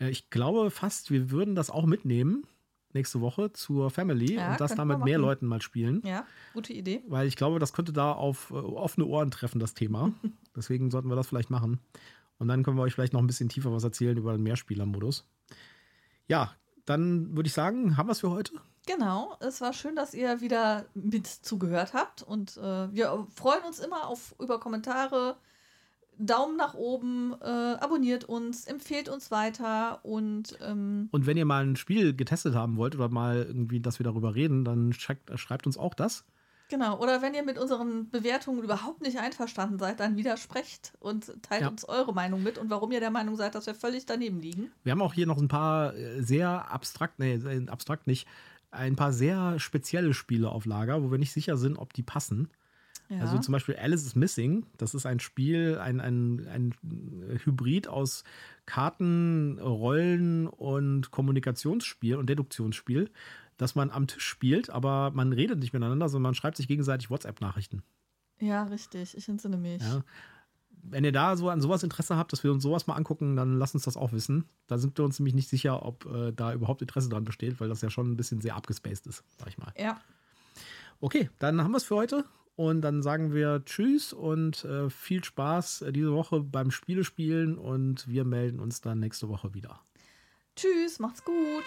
Äh, ich glaube fast, wir würden das auch mitnehmen nächste Woche zur Family ja, und das dann mit mehr Leuten mal spielen. Ja, gute Idee. Weil ich glaube, das könnte da auf äh, offene Ohren treffen, das Thema. [LAUGHS] Deswegen sollten wir das vielleicht machen. Und dann können wir euch vielleicht noch ein bisschen tiefer was erzählen über den Mehrspieler-Modus. Ja, dann würde ich sagen, haben wir es für heute. Genau, es war schön, dass ihr wieder mit zugehört habt und äh, wir freuen uns immer auf über Kommentare, Daumen nach oben, äh, abonniert uns, empfehlt uns weiter und ähm, und wenn ihr mal ein Spiel getestet haben wollt oder mal irgendwie, dass wir darüber reden, dann schreibt, schreibt uns auch das. Genau, oder wenn ihr mit unseren Bewertungen überhaupt nicht einverstanden seid, dann widersprecht und teilt ja. uns eure Meinung mit und warum ihr der Meinung seid, dass wir völlig daneben liegen. Wir haben auch hier noch ein paar äh, sehr abstrakt, nee, äh, abstrakt nicht, ein paar sehr spezielle Spiele auf Lager, wo wir nicht sicher sind, ob die passen. Ja. Also zum Beispiel Alice is Missing. Das ist ein Spiel, ein, ein, ein Hybrid aus Karten, Rollen und Kommunikationsspiel und Deduktionsspiel, das man am Tisch spielt, aber man redet nicht miteinander, sondern man schreibt sich gegenseitig WhatsApp-Nachrichten. Ja, richtig. Ich entsinne mich. Ja. Wenn ihr da so an sowas Interesse habt, dass wir uns sowas mal angucken, dann lasst uns das auch wissen. Da sind wir uns nämlich nicht sicher, ob äh, da überhaupt Interesse dran besteht, weil das ja schon ein bisschen sehr abgespaced ist, sag ich mal. Ja. Okay, dann haben wir es für heute. Und dann sagen wir Tschüss und äh, viel Spaß äh, diese Woche beim Spielespielen und wir melden uns dann nächste Woche wieder. Tschüss, macht's gut.